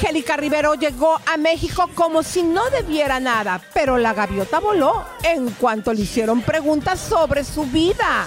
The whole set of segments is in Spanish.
Angélica Rivero llegó a México como si no debiera nada, pero la gaviota voló en cuanto le hicieron preguntas sobre su vida.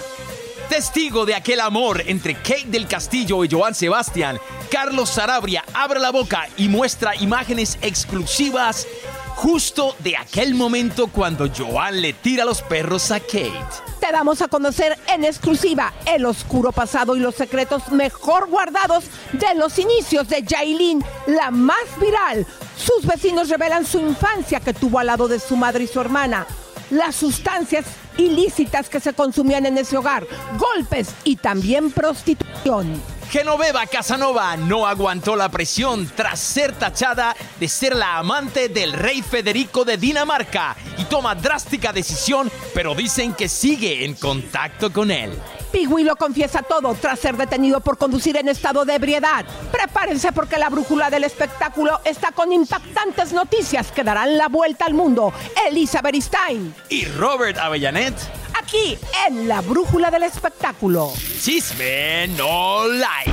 Testigo de aquel amor entre Kate del Castillo y Joan Sebastián, Carlos Sarabria abre la boca y muestra imágenes exclusivas justo de aquel momento cuando Joan le tira los perros a Kate. Te damos a conocer en exclusiva el oscuro pasado y los secretos mejor guardados de los inicios de Jailin, la más viral. Sus vecinos revelan su infancia que tuvo al lado de su madre y su hermana. Las sustancias ilícitas que se consumían en ese hogar, golpes y también prostitución. Genoveva Casanova no aguantó la presión tras ser tachada de ser la amante del rey Federico de Dinamarca y toma drástica decisión, pero dicen que sigue en contacto con él. Pigui lo confiesa todo tras ser detenido por conducir en estado de ebriedad. Prepárense porque la brújula del espectáculo está con impactantes noticias que darán la vuelta al mundo. Elizabeth Stein. Y Robert Avellanet. Aquí en la brújula del espectáculo. Chisme no like.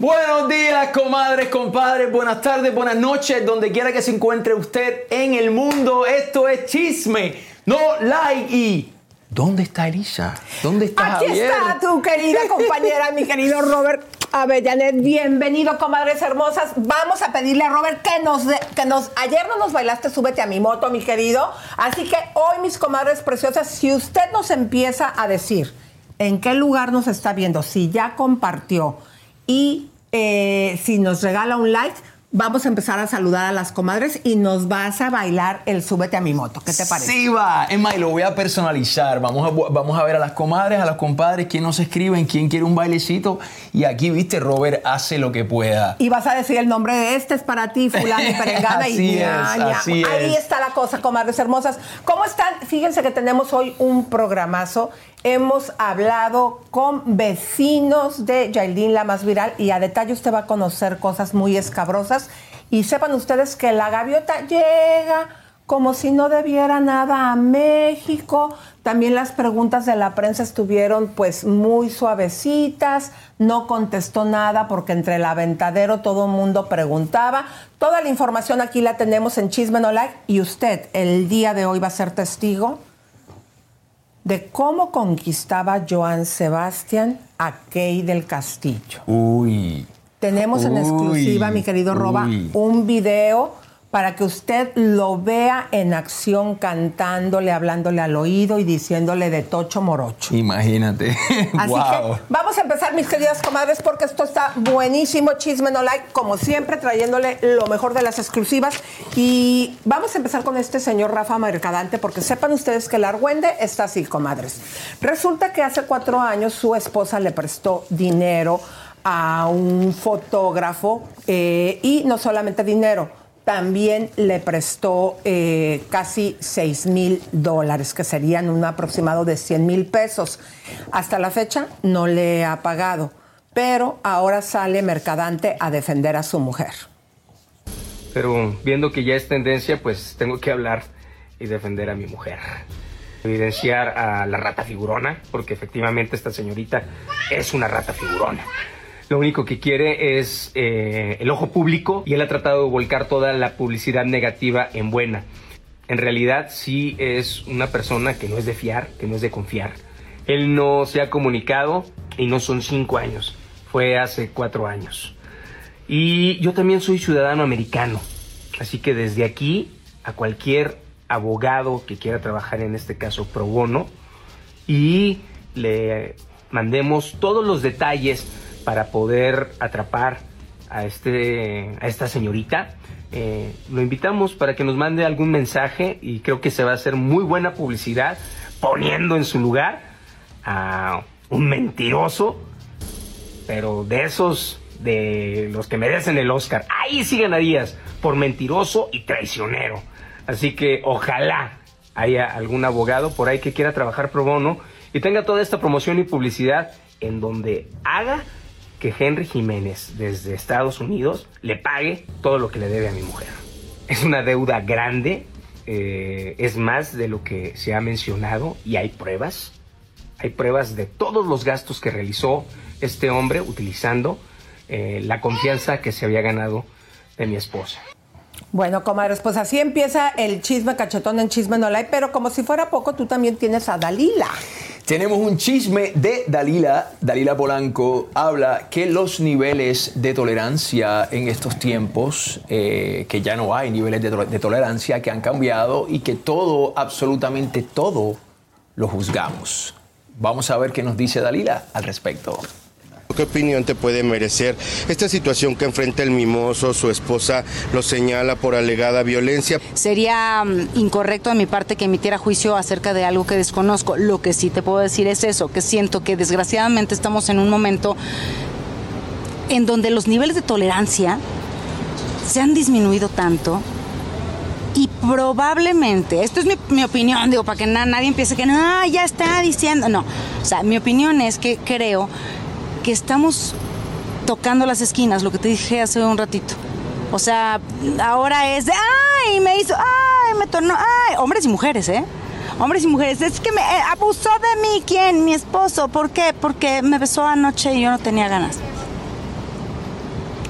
Buenos días, comadres, compadres, buenas tardes, buenas noches, donde quiera que se encuentre usted en el mundo. Esto es Chisme, no like y... ¿Dónde está Elisa? ¿Dónde está Aquí Javier? está tu querida compañera, mi querido Robert Avellanet. Bienvenido, comadres hermosas. Vamos a pedirle a Robert que nos, de- que nos. Ayer no nos bailaste, súbete a mi moto, mi querido. Así que hoy, mis comadres preciosas, si usted nos empieza a decir en qué lugar nos está viendo, si ya compartió y eh, si nos regala un like. Vamos a empezar a saludar a las comadres y nos vas a bailar el súbete a mi moto. ¿Qué te parece? Sí, va. Más, y lo voy a personalizar. Vamos a, vamos a ver a las comadres, a los compadres, quién nos escriben, quién quiere un bailecito. Y aquí, viste, Robert hace lo que pueda. Y vas a decir el nombre de este es para ti, fulano y perengana y Así es, así Ahí es. está la cosa, comadres hermosas. ¿Cómo están? Fíjense que tenemos hoy un programazo. Hemos hablado con vecinos de Yailin, la más viral, y a detalle usted va a conocer cosas muy escabrosas. Y sepan ustedes que la gaviota llega como si no debiera nada a México. También las preguntas de la prensa estuvieron pues muy suavecitas, no contestó nada porque entre el aventadero todo el mundo preguntaba. Toda la información aquí la tenemos en Chisme No y usted el día de hoy va a ser testigo de cómo conquistaba Joan Sebastián a Key del Castillo. Uy. Tenemos en Uy, exclusiva, mi querido Roba, uy. un video para que usted lo vea en acción cantándole, hablándole al oído y diciéndole de tocho morocho. Imagínate. Así wow. que vamos a empezar, mis queridas comadres, porque esto está buenísimo. Chisme no like, como siempre, trayéndole lo mejor de las exclusivas. Y vamos a empezar con este señor Rafa Mercadante, porque sepan ustedes que el argüende está así, comadres. Resulta que hace cuatro años su esposa le prestó dinero a un fotógrafo eh, y no solamente dinero, también le prestó eh, casi 6 mil dólares, que serían un aproximado de 100 mil pesos. Hasta la fecha no le ha pagado, pero ahora sale Mercadante a defender a su mujer. Pero viendo que ya es tendencia, pues tengo que hablar y defender a mi mujer. Evidenciar a la rata figurona, porque efectivamente esta señorita es una rata figurona. Lo único que quiere es eh, el ojo público y él ha tratado de volcar toda la publicidad negativa en buena. en realidad sí es una persona que no es de fiar, que no es de confiar. Él no se ha comunicado y no son cinco años, fue hace cuatro años. Y yo también soy ciudadano americano, así que desde aquí a cualquier abogado que quiera trabajar en este caso pro bono y le mandemos todos los detalles para poder atrapar a, este, a esta señorita. Eh, lo invitamos para que nos mande algún mensaje y creo que se va a hacer muy buena publicidad poniendo en su lugar a un mentiroso, pero de esos de los que merecen el Oscar. Ahí sí ganarías por mentiroso y traicionero. Así que ojalá haya algún abogado por ahí que quiera trabajar pro bono y tenga toda esta promoción y publicidad en donde haga que Henry Jiménez desde Estados Unidos le pague todo lo que le debe a mi mujer. Es una deuda grande, eh, es más de lo que se ha mencionado y hay pruebas. Hay pruebas de todos los gastos que realizó este hombre utilizando eh, la confianza que se había ganado de mi esposa. Bueno, comadres, pues así empieza el chisme cachetón en Chisme No Like, pero como si fuera poco, tú también tienes a Dalila. Tenemos un chisme de Dalila. Dalila Polanco habla que los niveles de tolerancia en estos tiempos, eh, que ya no hay niveles de, de tolerancia, que han cambiado y que todo, absolutamente todo, lo juzgamos. Vamos a ver qué nos dice Dalila al respecto. ¿Qué opinión te puede merecer esta situación que enfrenta el mimoso? Su esposa lo señala por alegada violencia. Sería mm, incorrecto de mi parte que emitiera juicio acerca de algo que desconozco. Lo que sí te puedo decir es eso, que siento que desgraciadamente estamos en un momento en donde los niveles de tolerancia se han disminuido tanto y probablemente, esto es mi, opinión, digo, para que nadie empiece que no, ya está diciendo, no, o sea, mi opinión es que creo que estamos tocando las esquinas, lo que te dije hace un ratito. O sea, ahora es de, ay, me hizo, ay, me tornó, ay, hombres y mujeres, ¿eh? Hombres y mujeres, es que me eh, abusó de mí, ¿quién? Mi esposo, ¿por qué? Porque me besó anoche y yo no tenía ganas.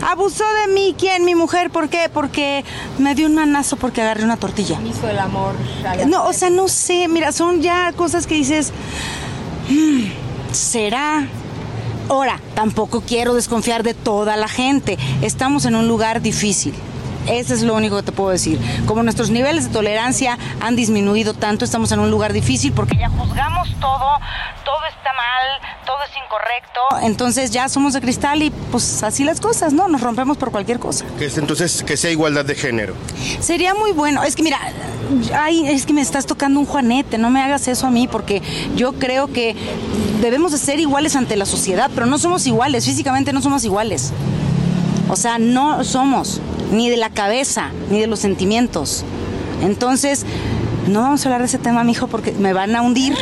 Abusó de mí, ¿quién? Mi mujer, ¿por qué? Porque me dio un manazo porque agarré una tortilla. Me hizo el amor. No, o sea, no sé, mira, son ya cosas que dices, mm, ¿será? Ahora, tampoco quiero desconfiar de toda la gente. Estamos en un lugar difícil. Eso es lo único que te puedo decir. Como nuestros niveles de tolerancia han disminuido tanto, estamos en un lugar difícil porque ya juzgamos todo, todo está mal, todo es incorrecto. Entonces ya somos de cristal y pues así las cosas, ¿no? Nos rompemos por cualquier cosa. Entonces que sea igualdad de género. Sería muy bueno. Es que mira, ay, es que me estás tocando un juanete, no me hagas eso a mí porque yo creo que debemos de ser iguales ante la sociedad, pero no somos iguales, físicamente no somos iguales. O sea, no somos ni de la cabeza, ni de los sentimientos. Entonces, no vamos a hablar de ese tema, mijo, porque me van a hundir.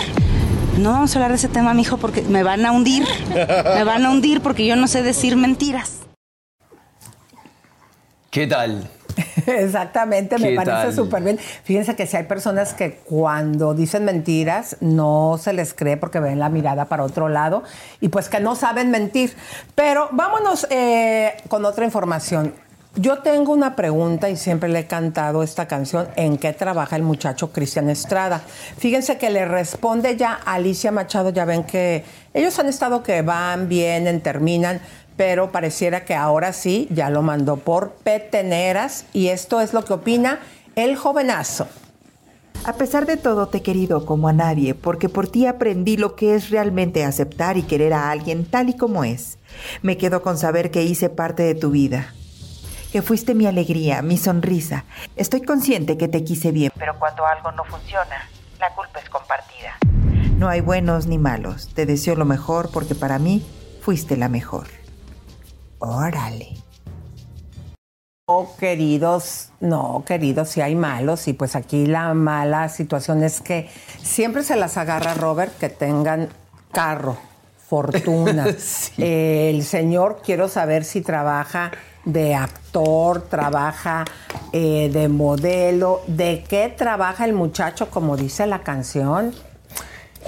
No vamos a hablar de ese tema, mijo, porque me van a hundir. Me van a hundir porque yo no sé decir mentiras. ¿Qué tal? Exactamente, me parece súper bien. Fíjense que si hay personas que cuando dicen mentiras no se les cree porque ven la mirada para otro lado y pues que no saben mentir. Pero vámonos eh, con otra información. Yo tengo una pregunta y siempre le he cantado esta canción, ¿en qué trabaja el muchacho Cristian Estrada? Fíjense que le responde ya Alicia Machado, ya ven que ellos han estado que van, vienen, terminan, pero pareciera que ahora sí ya lo mandó por peteneras y esto es lo que opina el jovenazo. A pesar de todo te he querido como a nadie, porque por ti aprendí lo que es realmente aceptar y querer a alguien tal y como es. Me quedo con saber que hice parte de tu vida que fuiste mi alegría, mi sonrisa. Estoy consciente que te quise bien, pero cuando algo no funciona, la culpa es compartida. No hay buenos ni malos. Te deseo lo mejor porque para mí fuiste la mejor. Órale. Oh, queridos, no, queridos, si hay malos y pues aquí la mala situación es que siempre se las agarra Robert que tengan carro, fortuna. el señor, quiero saber si trabaja de actor, trabaja eh, de modelo. ¿De qué trabaja el muchacho, como dice la canción?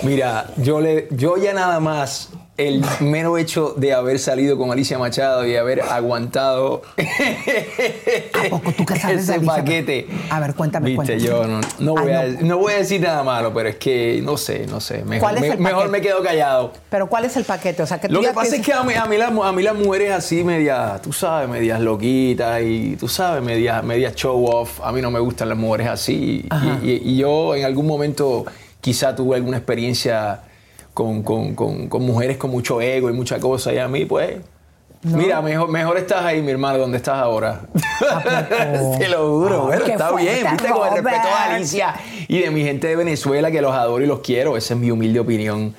Mira, yo, le, yo ya nada más el mero hecho de haber salido con Alicia Machado y haber aguantado ¿A poco tú qué sabes ese paquete. A ver, cuéntame, Viste, cuéntame. yo no, no voy Ay, a, no voy a decir nada malo, pero es que no sé, no sé. Mejor, ¿Cuál es me, mejor me quedo callado. Pero ¿cuál es el paquete? O sea, que Lo que pasa es que a mí, a mí, las, a mí las mujeres así medias, tú sabes, medias loquitas y tú sabes, medias, medias show off, a mí no me gustan las mujeres así. Y, y- y yo en algún momento quizá tuve alguna experiencia con, con- con- con mujeres con mucho ego y mucha cosa y a mí pues... Mira, mejor, mejor estás ahí, mi hermano, donde estás ahora. Te lo juro, Ay, bueno, está bien, viste, con el respeto a Robert. Alicia y de mi gente de Venezuela, que los adoro y los quiero. Esa es mi humilde opinión.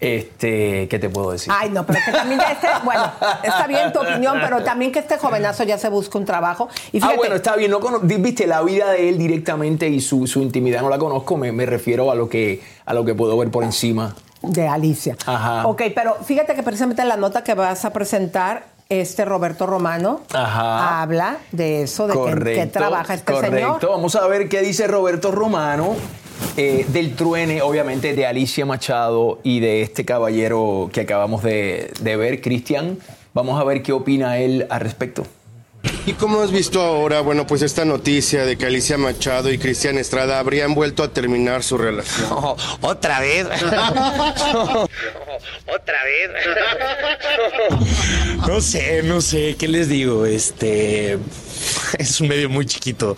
Este, ¿qué te puedo decir? Ay, no, pero que también ya esté, bueno, está bien tu opinión, pero también que este jovenazo ya se busque un trabajo. Y ah, fíjate, bueno, está bien. No viste la vida de él directamente y su, su intimidad no la conozco. Me, me refiero a lo que a lo que puedo ver por encima. De Alicia. Ajá. Ok, pero fíjate que precisamente la nota que vas a presentar, este Roberto Romano, Ajá. habla de eso, de que- correcto. que, trabaja este correcto. señor. Vamos a ver qué dice Roberto Romano eh, del truene, obviamente, de Alicia Machado y de este caballero que acabamos de, de ver, Cristian. Vamos a ver qué opina él al respecto. ¿Y cómo has visto ahora, bueno, pues esta noticia de que Alicia Machado y Cristian Estrada habrían vuelto a terminar su relación? Oh, otra vez. otra vez. no sé, no sé, ¿qué les digo? Este es un medio muy chiquito.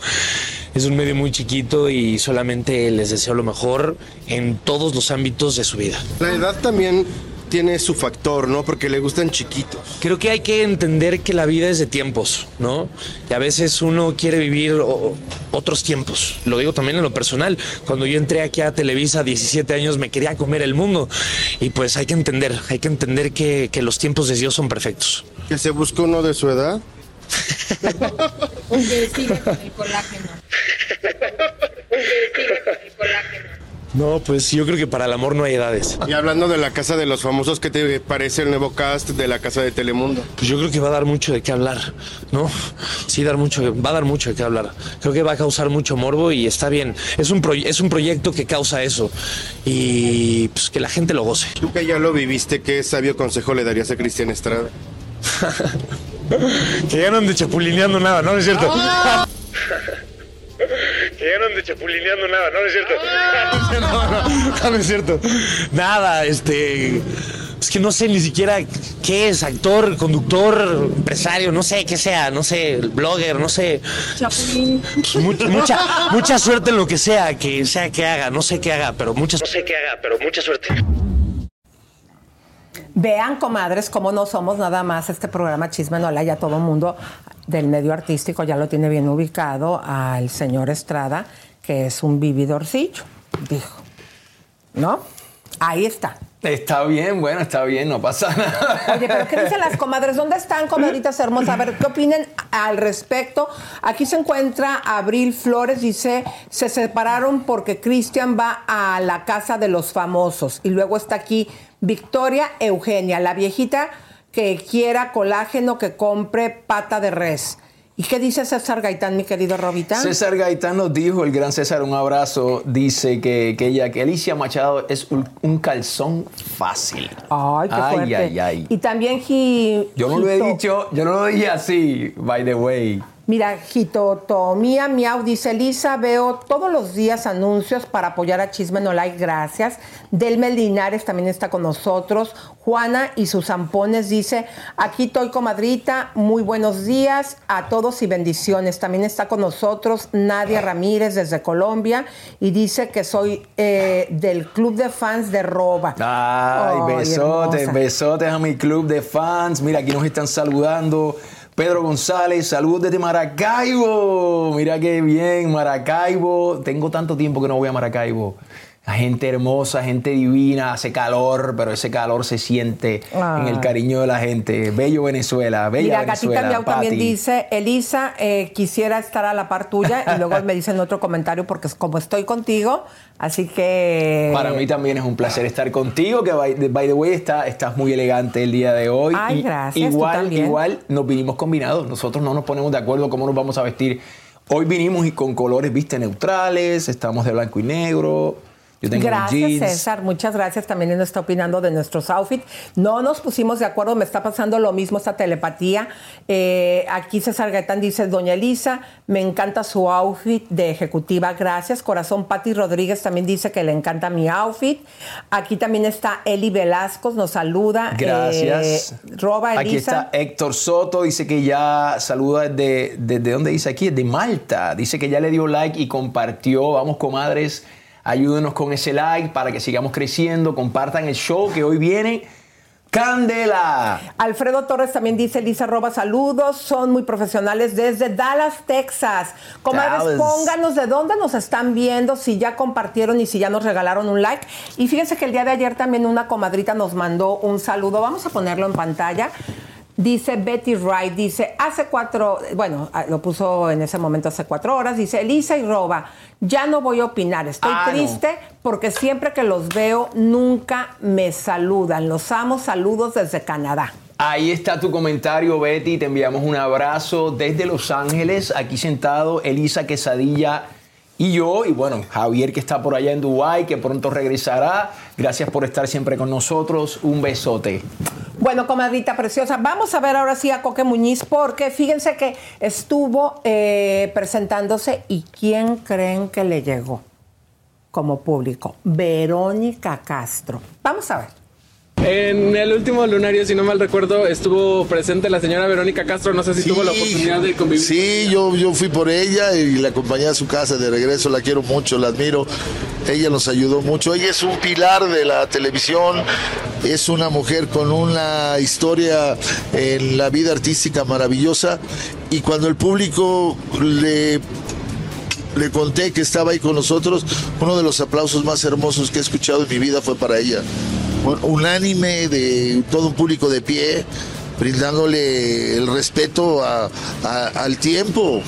Es un medio muy chiquito y solamente les deseo lo mejor en todos los ámbitos de su vida. La edad también tiene su factor, ¿no? Porque le gustan chiquitos. Creo que hay que entender que la vida es de tiempos, ¿no? Y a veces uno quiere vivir o- otros tiempos. Lo digo también en lo personal. Cuando yo entré aquí a Televisa a 17 años me quería comer el mundo. Y pues hay que entender, hay que entender que, que los tiempos de Dios son perfectos. ¿Que se busca uno de su edad? No, pues yo creo que para el amor no hay edades. Y hablando de la Casa de los Famosos, ¿qué te parece el nuevo cast de la Casa de Telemundo? Pues yo creo que va a dar mucho de qué hablar, ¿no? Sí, dar mucho, va a dar mucho de qué hablar. Creo que va a causar mucho morbo y está bien. Es un, es un proyecto que causa eso y pues que la gente lo goce. Tú que ya lo viviste, ¿qué sabio consejo le darías a Cristian Estrada? Que ya no ande chapulineando nada, ¿no? ¿No es cierto? que ya no ande chapulineando nada, ¿no? ¿No es cierto? no, no, no, no es cierto. Nada, este... Es que no sé ni siquiera qué es, actor, conductor, empresario, no sé qué sea, no sé, blogger, no sé. Pues mu- mucha, mucha suerte en lo que sea, que sea que haga, no sé qué haga, pero mucha No sé qué haga, pero mucha suerte. Vean, comadres, cómo no somos nada más este programa Chisme no ya todo mundo del medio artístico ya lo tiene bien ubicado al señor Estrada, que es un vividorcillo, dijo. ¿No? Ahí está. Está bien, bueno, está bien, no pasa nada. Oye, pero ¿qué dicen las comadres? ¿Dónde están, comadritas hermosas? A ver, ¿qué opinan al respecto? Aquí se encuentra Abril Flores, dice, se separaron porque Cristian va a la casa de los famosos. Y luego está aquí Victoria Eugenia, la viejita que quiera colágeno, que compre pata de res. ¿Y qué dice César Gaitán, mi querido Robita? César Gaitán nos dijo, el gran César, un abrazo, dice que, que ella, que Alicia Machado es un, un calzón fácil. Ay, qué fuerte. ay, ay. Y también Gi- Yo no lo he dicho, yo no lo dije así, by the way. Mira, Jitotomía Miau dice, Lisa, veo todos los días anuncios para apoyar a Chisme No Like, gracias. Delmel Linares también está con nosotros. Juana y sus zampones dice, aquí estoy comadrita, muy buenos días a todos y bendiciones. También está con nosotros Nadia Ramírez desde Colombia y dice que soy eh, del club de fans de Roba. Ay, besotes, hermosa. besotes a mi club de fans. Mira, aquí nos están saludando. Pedro González, saludos desde Maracaibo. Mira qué bien, Maracaibo. Tengo tanto tiempo que no voy a Maracaibo. La gente hermosa, gente divina, hace calor, pero ese calor se siente en el Ay. cariño de la gente. Bello Venezuela, bella Mira, Venezuela. Gatita Miau también dice, Elisa, eh, quisiera estar a la par tuya y luego me dicen otro comentario porque como estoy contigo, así que... Para mí también es un placer estar contigo, que by, by the way está, estás muy elegante el día de hoy. Ay, Y gracias, Igual, igual nos vinimos combinados, nosotros no nos ponemos de acuerdo cómo nos vamos a vestir. Hoy vinimos y con colores, viste, neutrales, estamos de blanco y negro. Yo tengo gracias, jeans. César. Muchas gracias. También él está opinando de nuestros outfits. No nos pusimos de acuerdo. Me está pasando lo mismo esta telepatía. Eh, aquí César Gaetán dice, Doña Elisa, me encanta su outfit de ejecutiva. Gracias. Corazón Patti Rodríguez también dice que le encanta mi outfit. Aquí también está Eli Velasco. Nos saluda. Gracias. Eh, roba Elisa. Aquí está Héctor Soto, dice que ya saluda desde, desde dónde dice aquí, de Malta. Dice que ya le dio like y compartió. Vamos, comadres, ayúdenos con ese like para que sigamos creciendo. Compartan el show que hoy viene. Candela. Alfredo Torres también dice, Lisa Roba, saludos, son muy profesionales desde Dallas, Texas. Comadres, pónganos de dónde nos están viendo, si ya compartieron y si ya nos regalaron un like. Y fíjense que el día de ayer también una comadrita nos mandó un saludo, vamos a ponerlo en pantalla. Dice Betty Wright, dice, hace cuatro, bueno, ah, lo puso en ese momento hace cuatro horas, dice, Elisa y Roba, ya no voy a opinar, estoy Ah, no. triste porque siempre que los veo nunca me saludan. Los amo, saludos desde Canadá. Ahí está tu comentario, Betty. Te enviamos un abrazo desde Los Ángeles. Aquí sentado Elisa Quesadilla y yo. Y bueno, Javier que está por allá en Dubái, que pronto regresará. Gracias por estar siempre con nosotros. Un besote. Bueno, comadrita preciosa, vamos a ver ahora sí a Coque Muñiz, porque fíjense que estuvo eh, presentándose y ¿quién creen que le llegó como público? Verónica Castro. Vamos a ver. En el último lunario, si no mal recuerdo, estuvo presente la señora Verónica Castro. No sé si tuvo la oportunidad de convivir. Sí, yo, yo fui por ella y la acompañé a su casa de regreso. La quiero mucho, la admiro. Ella nos ayudó mucho. Ella es un pilar de la televisión. Es una mujer con una historia en la vida artística maravillosa. Y cuando el público le le conté que estaba ahí con nosotros, uno de los aplausos más hermosos que he escuchado en mi vida fue para ella. Un- Unánime de todo un público de pie, brindándole el respeto a- a- al tiempo.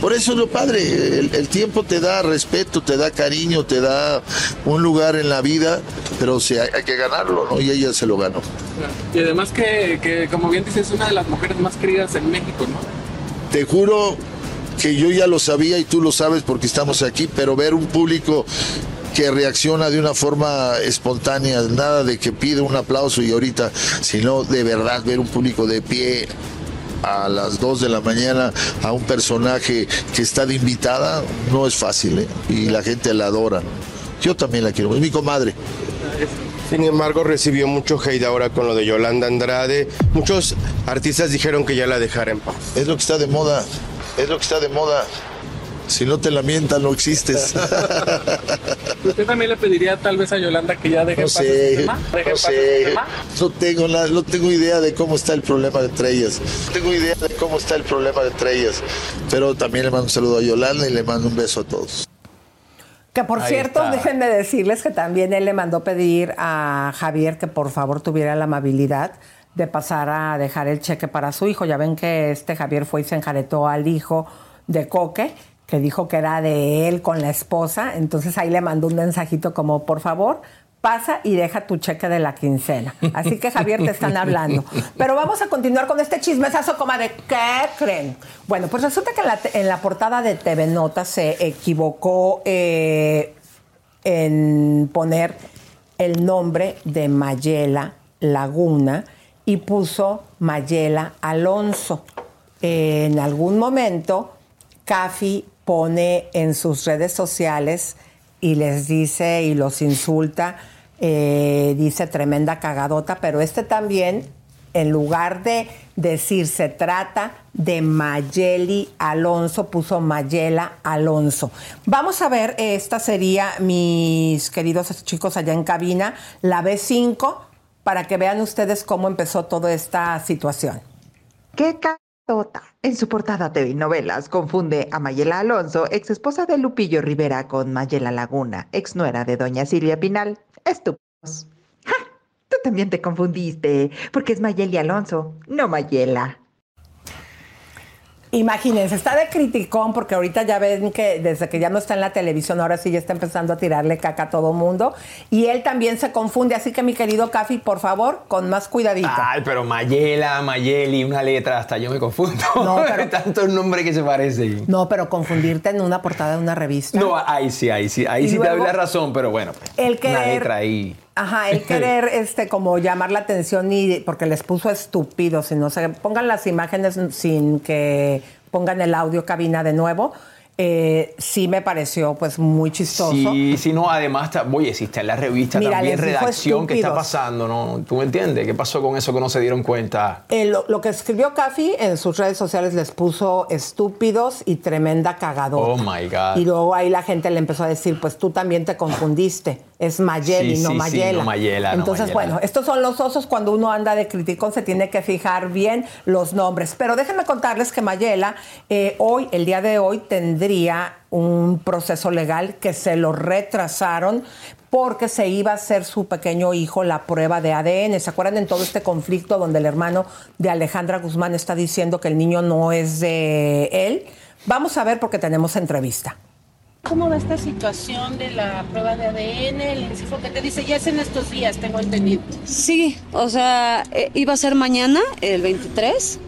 Por eso es lo padre, el, el tiempo te da respeto, te da cariño, te da un lugar en la vida, pero sí, hay, hay que ganarlo, ¿no? Y ella se lo ganó. Y además que, que, como bien dices, es una de las mujeres más queridas en México, ¿no? te juro que yo ya lo sabía y tú lo sabes porque estamos aquí, pero ver un público que reacciona de una forma espontánea, nada de que pide un aplauso y ahorita, sino de verdad ver un público de pie a las 2 de la mañana a un personaje que está de invitada, no es fácil, ¿eh? y la gente la adora. Yo también la quiero, es mi comadre. Sin embargo, recibió mucho hate ahora con lo de Yolanda Andrade. Muchos artistas dijeron que ya la dejara en paz. Es lo que está de moda, es lo que está de moda. Si no te lamentan, no existes. ¿Usted también le pediría tal vez a Yolanda que ya deje No en paz este sé, tema? ¿Deje en no este sé. tema? No tengo, nada- no tengo idea de cómo está el problema entre ellas. No tengo idea de cómo está el problema entre ellas. Pero también le mando un saludo a Yolanda y le mando un beso a todos. Que por Ahí cierto, está. déjenme decirles que también él le mandó pedir a Javier que por favor tuviera la amabilidad de pasar a dejar el cheque para su hijo. Ya ven que este Javier fue y se enjaretó al hijo de Coque, que dijo que era de él con la esposa. Entonces ahí le mandó un mensajito como, por favor, pasa y deja tu cheque de la quincena. Así que Javier te están hablando. Pero vamos a continuar con este chismesazo, coma de ¿qué creen? Bueno, pues resulta que en la, portada de TV Notas se equivocó eh, en poner el nombre de Mayela Laguna y puso Mayela Alonso. En algún momento, Cafi pone en sus redes sociales y les dice y los insulta, eh, dice tremenda cagadota, pero este también, en lugar de decir se trata de Mayeli Alonso, puso Mayela Alonso. Vamos a ver, esta sería, mis queridos chicos allá en cabina, la B5, para que vean ustedes cómo empezó toda esta situación. ¡Qué catota! En su portada TV Novelas confunde a Mayela Alonso, ex esposa de Lupillo Rivera, con Mayela Laguna, ex nuera de Doña Silvia Pinal. Estúpidos. ¡Ja! Tú también te confundiste, porque es Mayeli Alonso, no Mayela. Imagínense, está de criticón porque ahorita ya ven que desde que ya no está en la televisión, ahora sí ya está empezando a tirarle caca a todo mundo. Y él también se confunde, así que mi querido Cafi, por favor, con más cuidadito. Ay, pero Mayela, Mayeli, una letra, hasta yo me confundo. No, pero tantos nombres que se parecen. No, pero confundirte en una portada de una revista. No, ahí sí, ahí sí, ahí sí te doy la razón, pero bueno, pues, el querer, una letra ahí. Ajá, el querer este como llamar la atención y porque les puso estúpido, si no se pongan las imágenes sin que pongan el audio cabina de nuevo eh, sí me pareció pues muy chistoso. Sí, sí, no, además, oye, si está en la revista también redacción, ¿qué está pasando? ¿no? ¿Tú me entiendes? ¿Qué pasó con eso que no se dieron cuenta? Eh, lo, que escribió Cafi en sus redes sociales les puso estúpidos y tremenda cagadora. Oh, my God. Y luego ahí la gente le empezó a decir, pues tú también te confundiste. Es Mayeli, no, Mayela. no Mayela. Entonces, no bueno, estos son los osos. Cuando uno anda de criticón se tiene que fijar bien los nombres. Pero déjenme contarles que Mayela eh, hoy, el día de hoy, tendría un proceso legal que se lo retrasaron porque se iba a hacer su pequeño hijo la prueba de ADN. ¿Se acuerdan en todo este conflicto donde el hermano de Alejandra Guzmán está diciendo que el niño no es de él? Vamos a ver porque tenemos entrevista. ¿Cómo va esta situación de la prueba de ADN? El INCIFO que te dice ya es en estos días, tengo entendido. Sí, o sea, eh, iba a ser mañana, el 23,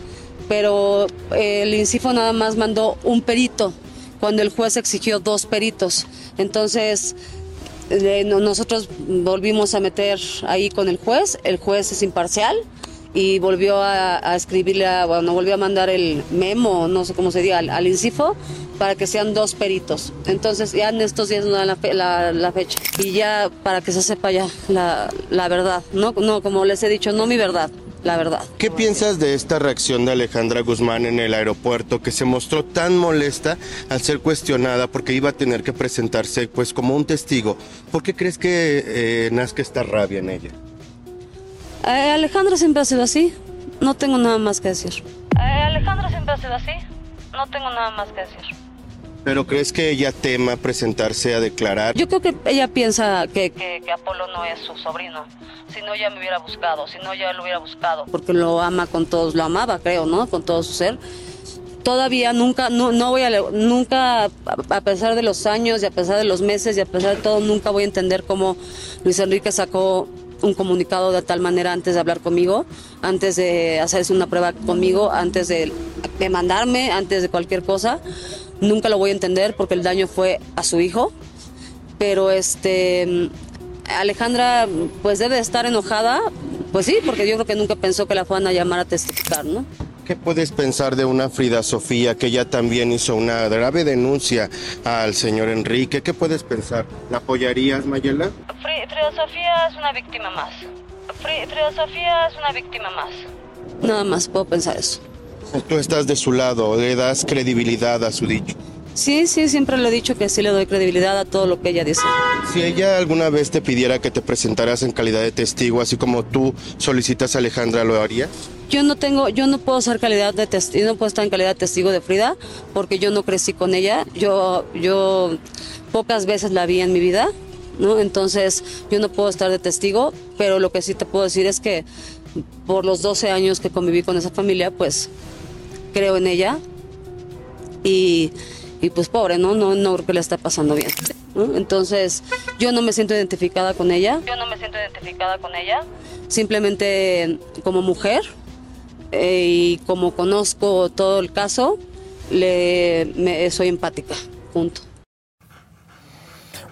pero el INCIFO nada más mandó un perito cuando el juez exigió dos peritos. Entonces, nosotros volvimos a meter ahí con el juez, el juez es imparcial y volvió a, escribirle, bueno, volvió a mandar el memo, no sé cómo se diga, al, INCIFO para que sean dos peritos. Entonces ya en estos días nos dan la, la, fecha y ya para que se sepa ya la, la verdad, no, no, como les he dicho, no mi verdad, la verdad. ¿Qué piensas de esta reacción de Alejandra Guzmán en el aeropuerto que se mostró tan molesta al ser cuestionada porque iba a tener que presentarse pues como un testigo? ¿Por qué crees que eh, nazca esta rabia en ella? Eh, Alejandra siempre ha sido así. No tengo nada más que decir. Eh, Alejandra siempre ha sido así. No tengo nada más que decir. ¿Pero crees que ella tema presentarse a declarar? Yo creo que ella piensa que, que, Apolo no es su sobrino. Si no, ya me hubiera buscado. Si no, ya lo hubiera buscado. Porque lo ama con todos, lo amaba, creo, ¿no? Con todo su ser. Todavía nunca, no, no voy a, nunca, a pesar de los años y a pesar de los meses y a pesar de todo, nunca voy a entender cómo Luis Enrique sacó un comunicado de tal manera antes de hablar conmigo, antes de hacerse una prueba conmigo, antes de, de mandarme, antes de cualquier cosa. Nunca lo voy a entender porque el daño fue a su hijo, pero este Alejandra pues debe estar enojada, pues sí, porque yo creo que nunca pensó que la fueran a llamar a testificar, ¿no? ¿Qué puedes pensar de una Frida Sofía que ya también hizo una grave denuncia al señor Enrique? ¿Qué puedes pensar? ¿La apoyarías, Mayela? Frida Sofía es una víctima más. Frida Sofía es una víctima más. Nada más puedo pensar eso. Tú estás de su lado, le das credibilidad a su dicho. Sí, sí, siempre le he dicho que sí le doy credibilidad a todo lo que ella dice. Si ella alguna vez te pidiera que te presentaras en calidad de testigo, así como tú solicitas a Alejandra, ¿lo harías? Yo no tengo, yo no puedo ser calidad de testigo, no puedo estar en calidad de testigo de Frida, porque yo no crecí con ella. Yo, yo pocas veces la vi en mi vida, ¿no? Entonces, yo no puedo estar de testigo, pero lo que sí te puedo decir es que por los 12 años que conviví con esa familia, pues creo en ella y, pues pobre, ¿no? No, no creo que le está pasando bien. Entonces, yo no me siento identificada con ella. Yo no me siento identificada con ella. Simplemente como mujer eh, y como conozco todo el caso, le, soy empática. Punto.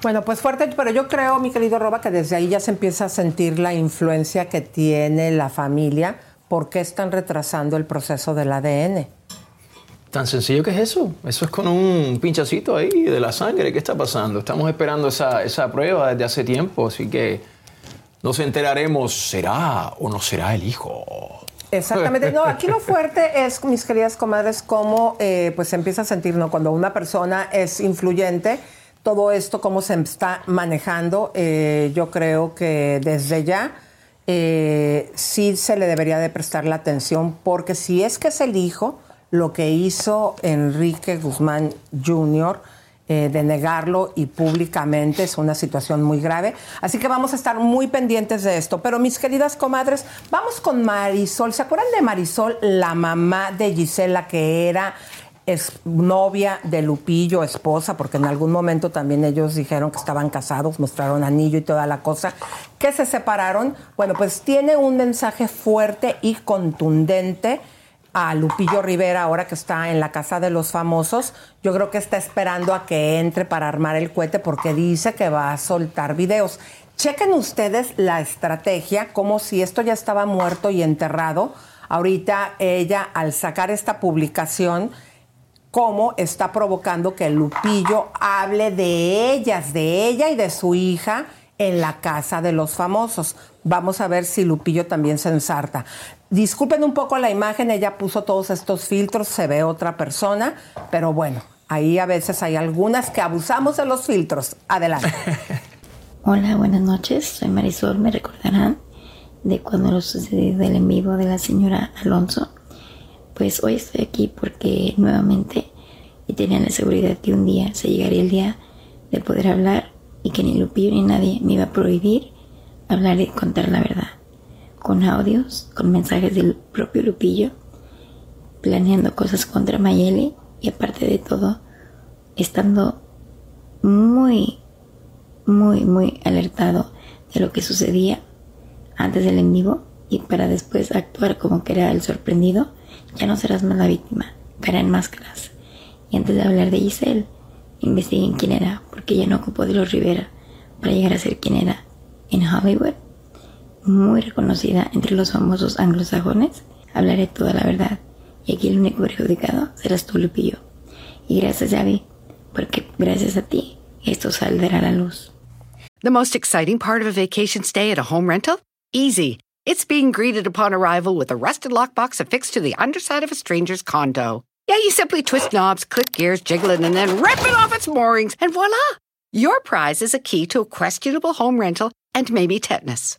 Bueno, pues fuerte, pero yo creo, mi querido Roba, que desde ahí ya se empieza a sentir la influencia que tiene la familia ¿por qué están retrasando el proceso del ADN? Tan sencillo que es eso. Eso es con un pinchacito ahí de la sangre. ¿Qué está pasando? Estamos esperando esa, esa prueba desde hace tiempo, así que nos enteraremos, ¿será o no será el hijo? Exactamente. No, aquí lo fuerte es, mis queridas comadres, cómo eh, pues se empieza a sentir, ¿no? Cuando una persona es influyente, todo esto, cómo se está manejando, eh, yo creo que desde ya eh, sí se le debería de prestar la atención porque si es que es el hijo, lo que hizo Enrique Guzmán Jr., eh, de negarlo y públicamente es una situación muy grave. Así que vamos a estar muy pendientes de esto. Pero mis queridas comadres, vamos con Marisol. ¿Se acuerdan de Marisol, la mamá de Gisela, que era es novia de Lupillo, esposa, porque en algún momento también ellos dijeron que estaban casados, mostraron anillo y toda la cosa, que se separaron. Bueno, pues tiene un mensaje fuerte y contundente a Lupillo Rivera, ahora que está en la casa de los famosos. Yo creo que está esperando a que entre para armar el cohete porque dice que va a soltar videos. Chequen ustedes la estrategia, como si esto ya estaba muerto y enterrado. Ahorita ella, al sacar esta publicación, cómo está provocando que Lupillo hable de ellas, de ella y de su hija en la casa de los famosos. Vamos a ver si Lupillo también se ensarta. Disculpen un poco la imagen, ella puso todos estos filtros, se ve otra persona, pero bueno, ahí a veces hay algunas que abusamos de los filtros. Adelante. Hola, buenas noches, soy Marisol, me recordarán de cuando lo sucedió del en vivo de la señora Alonso. Pues hoy estoy aquí porque nuevamente y tenía la seguridad que un día se llegaría el día de poder hablar y que ni Lupillo ni nadie me iba a prohibir hablar y contar la verdad. Con audios, con mensajes del propio Lupillo, planeando cosas contra Mayeli y aparte de todo, estando muy, muy, muy alertado de lo que sucedía antes del en vivo y para después actuar como que era el sorprendido ya no serás más la víctima, cara en máscaras. Y antes de hablar de Giselle, investiguen quién era, porque ella no ocupó de los Rivera para llegar a ser quien era en Hollywood. Muy reconocida entre los famosos anglosajones, hablaré toda la verdad. Y aquí el único perjudicado serás tú, Lupillo. Y gracias, Javi, porque gracias a ti esto saldrá a la luz. The most exciting part of a vacation stay at a home rental? Easy. It's being greeted upon arrival with a rusted lockbox affixed to the underside of a stranger's condo. Yeah, you simply twist knobs, click gears, jiggle it, and then rip it off its moorings, and voila! Your prize is a key to a questionable home rental and maybe tetanus.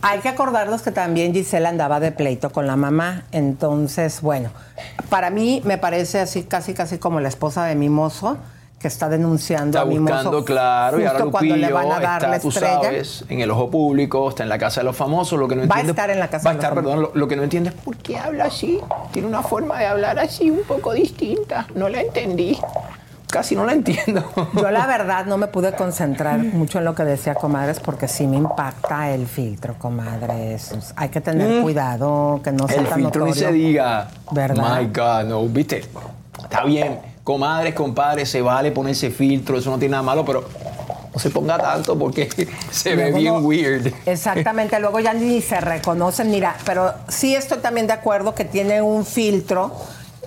Hay que acordarnos que también Gisela andaba de pleito con la mamá. Entonces, bueno, para mí me parece así casi casi como la esposa de Mimoso que está denunciando Está a Mimoso. buscando, claro, y ahora cuando le van a dar está, la tú sabes, en el ojo público, está en la casa de los famosos, lo que no Va a estar en la casa Va a de los estar, perdón, lo, lo que no entiende es por qué habla así. Tiene una forma de hablar así un poco distinta. No la entendí. Casi no la entiendo. Yo la verdad no me pude concentrar mucho en lo que decía comadres porque sí me impacta el filtro, comadres. Hay que tener Mm. cuidado, que no sea el tan filtro ni notorio. se diga. ¿Verdad? My God, no, viste. Está bien, comadres, compadres, se vale ponerse filtro, eso no tiene nada malo, pero no se ponga tanto porque se ve bien no- weird. Exactamente, luego ya ni se reconocen. Mira, pero sí estoy también de acuerdo que tiene un filtro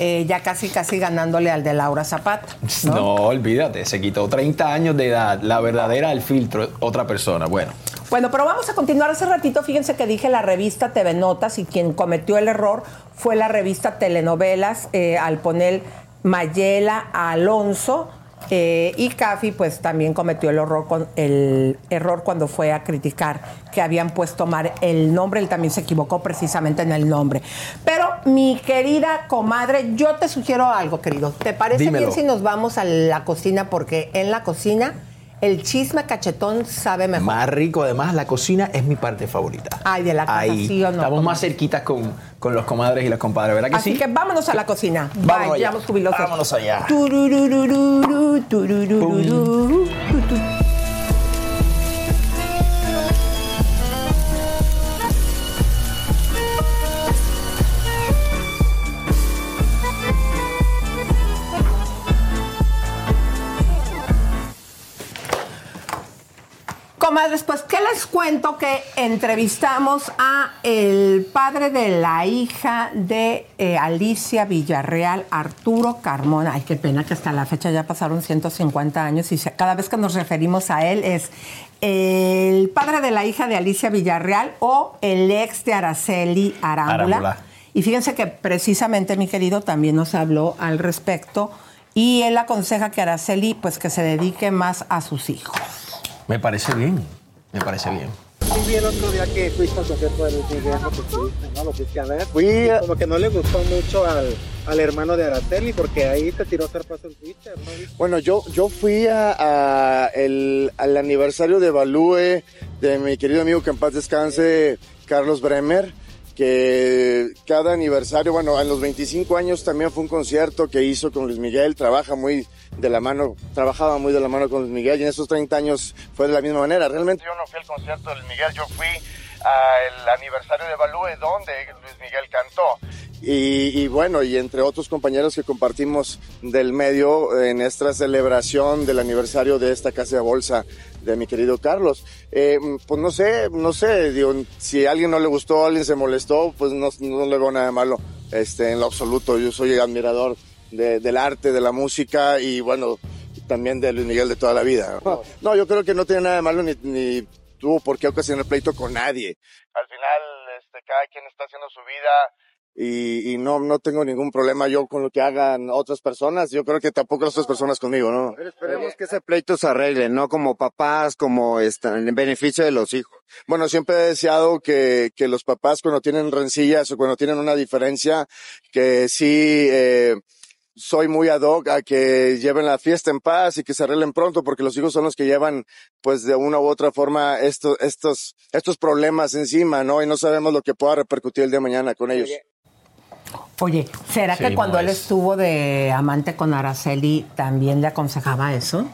eh, ya casi casi ganándole al de Laura Zapata. ¿no? No, olvídate, se quitó 30 años de edad. La verdadera el filtro, otra persona. Bueno, Bueno, pero vamos a continuar. Hace ratito, fíjense que dije la revista TV Notas y quien cometió el error fue la revista Telenovelas eh, al poner Mayela Alonso. Eh, y Cafi pues también cometió el error, con, el error cuando fue a criticar que habían puesto mal el nombre, él también se equivocó precisamente en el nombre. Pero mi querida comadre, yo te sugiero algo, querido. ¿Te parece Dímelo. bien si nos vamos a la cocina? Porque en la cocina el chisme cachetón sabe mejor. más rico. Además, la cocina es mi parte favorita. Ay, de la casa, Ahí ¿sí o no? estamos más cerquitas con, con los comadres y las compadres, ¿verdad que Así sí? que vámonos a la cocina. Vamos allá. Vayamos. Vámonos allá. Tururururu, Comadres, pues, ¿qué les cuento? Que entrevistamos a el padre de la hija de eh, Alicia Villarreal, Arturo Carmona. Ay, qué pena que hasta la fecha ya pasaron 150 años y se- cada vez que nos referimos a él es el padre de la hija de Alicia Villarreal o el ex de Araceli Arámbula. Arámbula. Y fíjense que precisamente mi querido también nos habló al respecto y él aconseja que Araceli pues que se dedique más a sus hijos. Me parece bien, me parece bien. Sí, vi el otro día que fuiste al concierto de Luis Miguel, lo que fuiste, ¿no? Lo fuiste a ver. Fui, como que no le gustó mucho al, al hermano de Araceli, porque ahí te tiró zarpazo en Twitter, ¿no? Bueno, yo, yo fui a, a el, al aniversario de Balúe de mi querido amigo que en paz descanse, Carlos Bremer, que cada aniversario, bueno, en los 25 años también fue un concierto que hizo con Luis Miguel, trabaja muy de la mano, trabajaba muy de la mano con Luis Miguel y en esos 30 años fue de la misma manera. Realmente yo no fui al concierto de Luis Miguel, yo fui al aniversario de Balúe donde Luis Miguel cantó. Y, y bueno, y entre otros compañeros que compartimos del medio en esta celebración del aniversario de esta casa de bolsa de mi querido Carlos. Eh, pues no sé, no sé, digo, si a alguien no le gustó, alguien se molestó, pues no, no le veo nada malo este, en lo absoluto. Yo soy admirador de- del arte, de la música y bueno, también de Luis Miguel de toda la vida. No, no, yo creo que no tiene nada de malo ni, ni tuvo por qué ocasionar pleito con nadie. Al final, este, cada quien está haciendo su vida y, y no, no tengo ningún problema yo con lo que hagan otras personas. Yo creo que tampoco las otras personas conmigo, ¿no? Esperemos que ese pleito se arregle, no como papás, como esta, en beneficio de los hijos. Bueno, siempre he deseado que, que los papás cuando tienen rencillas o cuando tienen una diferencia, que sí eh, soy muy ad hoc a que lleven la fiesta en paz y que se arreglen pronto, porque los hijos son los que llevan, pues de una u otra forma, estos, estos, estos problemas encima, ¿no? Y no sabemos lo que pueda repercutir el día de mañana con ellos. Oye, ¿será Sí, que cuando no él es. estuvo de amante con Araceli también le aconsejaba eso?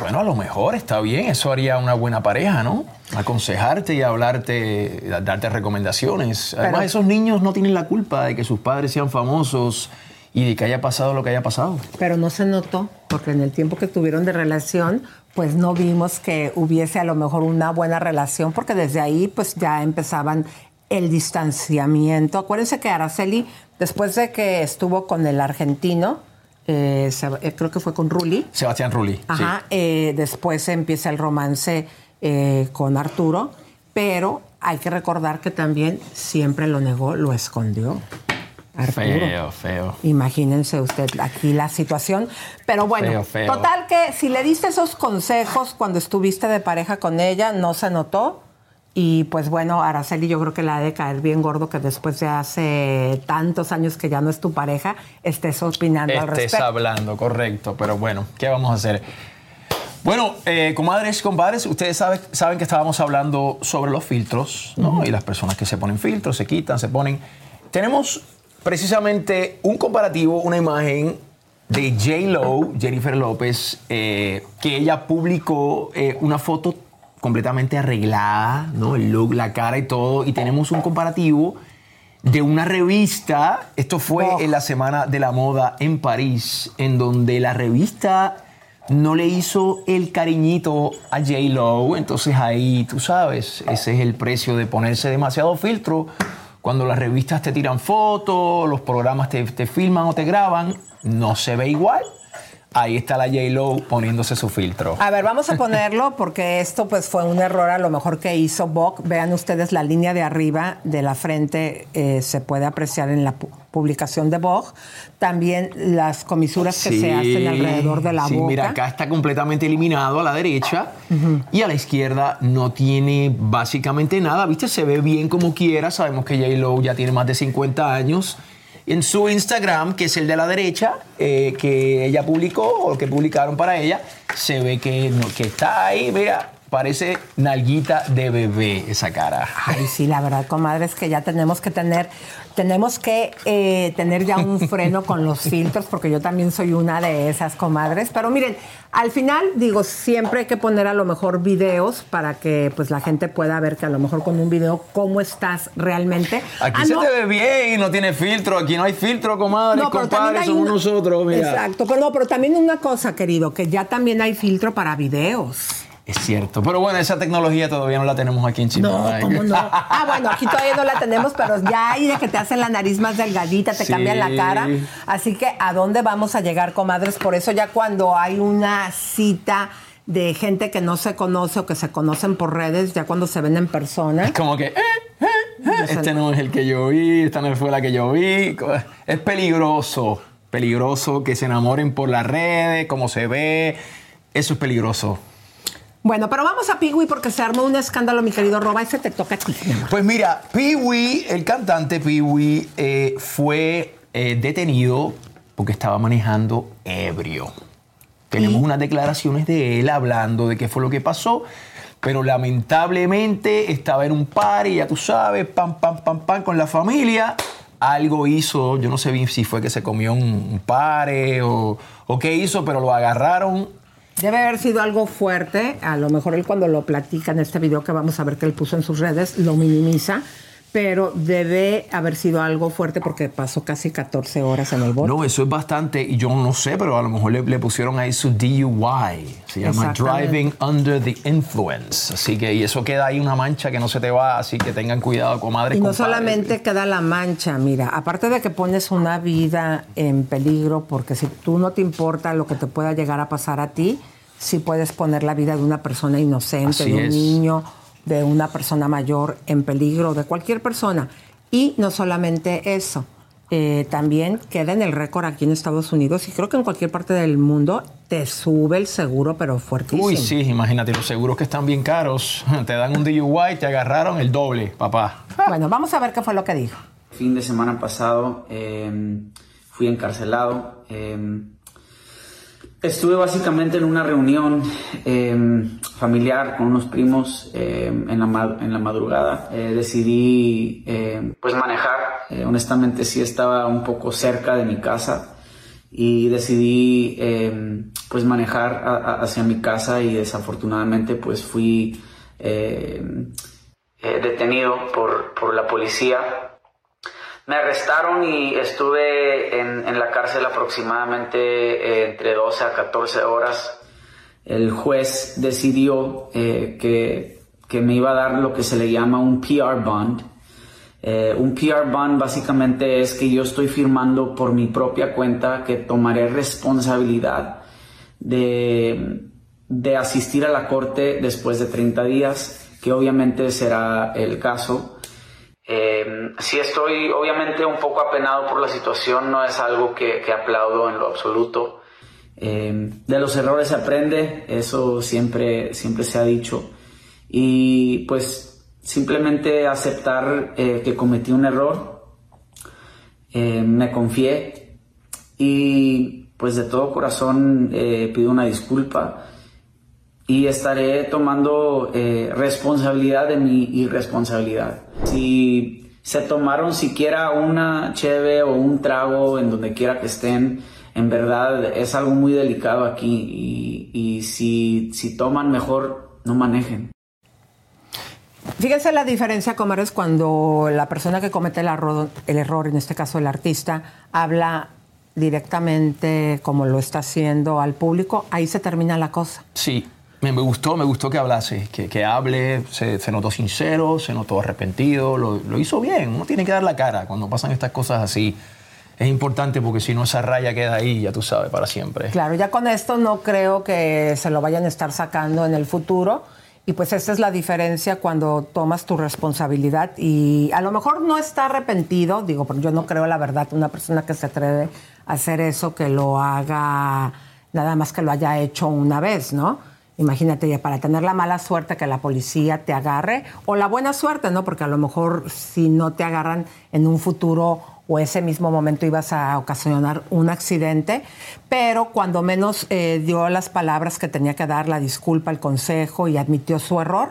Bueno, a lo mejor está bien, eso haría una buena pareja, ¿no? Aconsejarte y hablarte, darte recomendaciones. Además, Pero- esos niños no tienen la culpa de que sus padres sean famosos y de que haya pasado lo que haya pasado. Pero no se notó, porque en el tiempo que tuvieron de relación, pues no vimos que hubiese a lo mejor una buena relación, porque desde ahí pues ya empezaban el distanciamiento. Acuérdense que Araceli, después de que estuvo con el argentino, eh, eh, creo que fue con Rulli, Sebastián Rulli. sí. Ajá, eh, después empieza el romance eh, con Arturo, pero hay que recordar que también siempre lo negó, lo escondió. Arturo. Feo, feo. Imagínense usted aquí la situación. Pero bueno, Feo, feo. total que si le diste esos consejos cuando estuviste de pareja con ella, no se notó. Y pues bueno, Araceli yo creo que le ha de caer bien gordo que después de hace tantos años que ya no es tu pareja, estés opinando al Estés respecto. hablando, correcto. Pero bueno, ¿qué vamos a hacer? Bueno, eh, comadres y compadres, ustedes sabe- saben que estábamos hablando sobre los filtros, ¿no? Y las personas que se ponen filtros, se quitan, se ponen. Tenemos precisamente un comparativo, una imagen de J-Lo, Jennifer López, eh, que ella publicó eh, una foto completamente arreglada, ¿no? El look, la cara y todo, y tenemos un comparativo de una revista, esto fue en la Semana de la Moda en París, en donde la revista no le hizo el cariñito a J-Lo, entonces ahí tú sabes, ese es el precio de ponerse demasiado filtro. Cuando las revistas te tiran fotos, los programas te, filman o te graban, no se ve igual. Ahí está la J-Lo poniéndose su filtro. A ver, vamos a ponerlo porque esto pues fue un error a lo mejor que hizo Vogue. Vean ustedes la línea de arriba de la frente eh, se puede apreciar en la pu- publicación de Vogue. También las comisuras que se hacen alrededor de la sí, boca. Mira, acá está completamente eliminado a la derecha y a la izquierda no tiene básicamente nada. ¿Viste? Se ve bien como quiera. Sabemos que J-Lo ya tiene más de 50 años. En su Instagram, que es el de la derecha, eh, que ella publicó o que publicaron para ella, se ve que, que está ahí, mira, parece nalguita de bebé esa cara. Ay, sí, la verdad, comadre, es que ya tenemos que tener, tenemos que eh, tener ya un freno con los filtros, porque yo también soy una de esas comadres. Pero miren, al final, digo, siempre hay que poner a lo mejor videos para que pues la gente pueda ver que a lo mejor con un video cómo estás realmente. Aquí Ah, se no, te ve bien y no tiene filtro. Aquí no hay filtro, comadre, no, compadre, somos una- nosotros. Mira. Exacto, pero no, pero también una cosa, querido, que ya también hay filtro para videos. Es cierto. Pero bueno, esa tecnología todavía no la tenemos aquí en Chile. No, ¿cómo no? Ah, bueno, aquí todavía no la tenemos, pero ya hay de que te hacen la nariz más delgadita, te Sí. cambian la cara. Así que, ¿a dónde vamos a llegar, comadres? Por eso ya cuando hay una cita de gente que no se conoce o que se conocen por redes, ya cuando se ven en persona. Es como que, eh, eh, eh, este no es el que yo vi, esta no fue la que yo vi. Es peligroso, peligroso que se enamoren por las redes, cómo se ve. Eso es peligroso. Bueno, pero vamos a Pigui porque se armó un escándalo, mi querido Roba. Ese te toca a ti. Pues mira, Pee-wee, el cantante Pee-wee, eh, fue eh, detenido porque estaba manejando ebrio. Tenemos unas declaraciones de él hablando de qué fue lo que pasó, pero lamentablemente estaba en un party, ya tú sabes, pam, pam, pam, pam, con la familia. Algo hizo, yo no sé bien si fue que se comió un, un pare o, o qué hizo, pero lo agarraron Debe haber sido algo fuerte. A lo mejor él cuando lo platica en este video que vamos a ver que él puso en sus redes, lo minimiza. Pero debe haber sido algo fuerte porque pasó casi 14 horas en el bote. No, eso es bastante, y yo no sé, pero a lo mejor le, le pusieron ahí su DUI. Se llama. Driving Under the Influence. Así que, y eso queda ahí una mancha que no se te va, así que tengan cuidado, comadres. Y no solamente queda la mancha, mira, aparte de que pones una vida en peligro, porque si tú no te importa lo que te pueda llegar a pasar a ti, sí puedes poner la vida de una persona inocente, Así de un es. niño, de una persona mayor en peligro, de cualquier persona. Y no solamente eso, eh, también queda en el récord aquí en Estados Unidos y creo que en cualquier parte del mundo te sube el seguro, pero fuertísimo. Uy, sí, imagínate, los seguros que están bien caros. Te dan un DUI, te agarraron el doble, papá. Bueno, vamos a ver qué fue lo que dijo. fin de semana pasado eh, fui encarcelado. eh, estuve básicamente en una reunión eh, familiar con unos primos eh, en, la en la madrugada. Eh, decidí pues manejar. Honestamente sí estaba un poco cerca de mi casa y decidí pues manejar hacia mi casa y desafortunadamente pues fui detenido por, por la policía me arrestaron y estuve en, en la cárcel aproximadamente eh, entre 12 a 14 horas. El juez decidió eh, que, que me iba a dar lo que se le llama un PR bond. Eh, un PR bond básicamente es que yo estoy firmando por mi propia cuenta que tomaré responsabilidad de, de asistir a la corte después de 30 días, que obviamente será el caso. Eh, sí estoy obviamente un poco apenado por la situación, no es algo que, aplaudo en lo absoluto. Eh, de los errores se aprende, eso siempre, siempre se ha dicho. Y pues simplemente aceptar eh, que cometí un error, eh, me confié y pues de todo corazón pido una disculpa y estaré tomando responsabilidad de mi irresponsabilidad. Si se tomaron siquiera una cheve o un trago en donde quiera que estén, en verdad es algo muy delicado aquí y, y si, si toman mejor no manejen. Fíjense la diferencia, comadres, cuando la persona que comete el error, el error, en este caso el artista, habla directamente como lo está haciendo al público, ahí se termina la cosa. Sí, me, gustó, me gustó que hablase, que, que hable, se, se notó sincero, se notó arrepentido, lo, lo hizo bien. Uno tiene que dar la cara cuando pasan estas cosas así. Es importante porque si no esa raya queda ahí, ya tú sabes, para siempre. Claro, ya con esto no creo que se lo vayan a estar sacando en el futuro. Y pues esa es la diferencia cuando tomas tu responsabilidad y a lo mejor no está arrepentido, digo, porque yo no creo la verdad, una persona que se atreve a hacer eso, que lo haga nada más que lo haya hecho una vez, ¿no? Imagínate, ya para tener la mala suerte que la policía te agarre, o la buena suerte, ¿no? Porque a lo mejor si no te agarran en un futuro o ese mismo momento ibas a ocasionar un accidente, pero cuando menos eh, dio las palabras que tenía que dar, la disculpa, el consejo y admitió su error,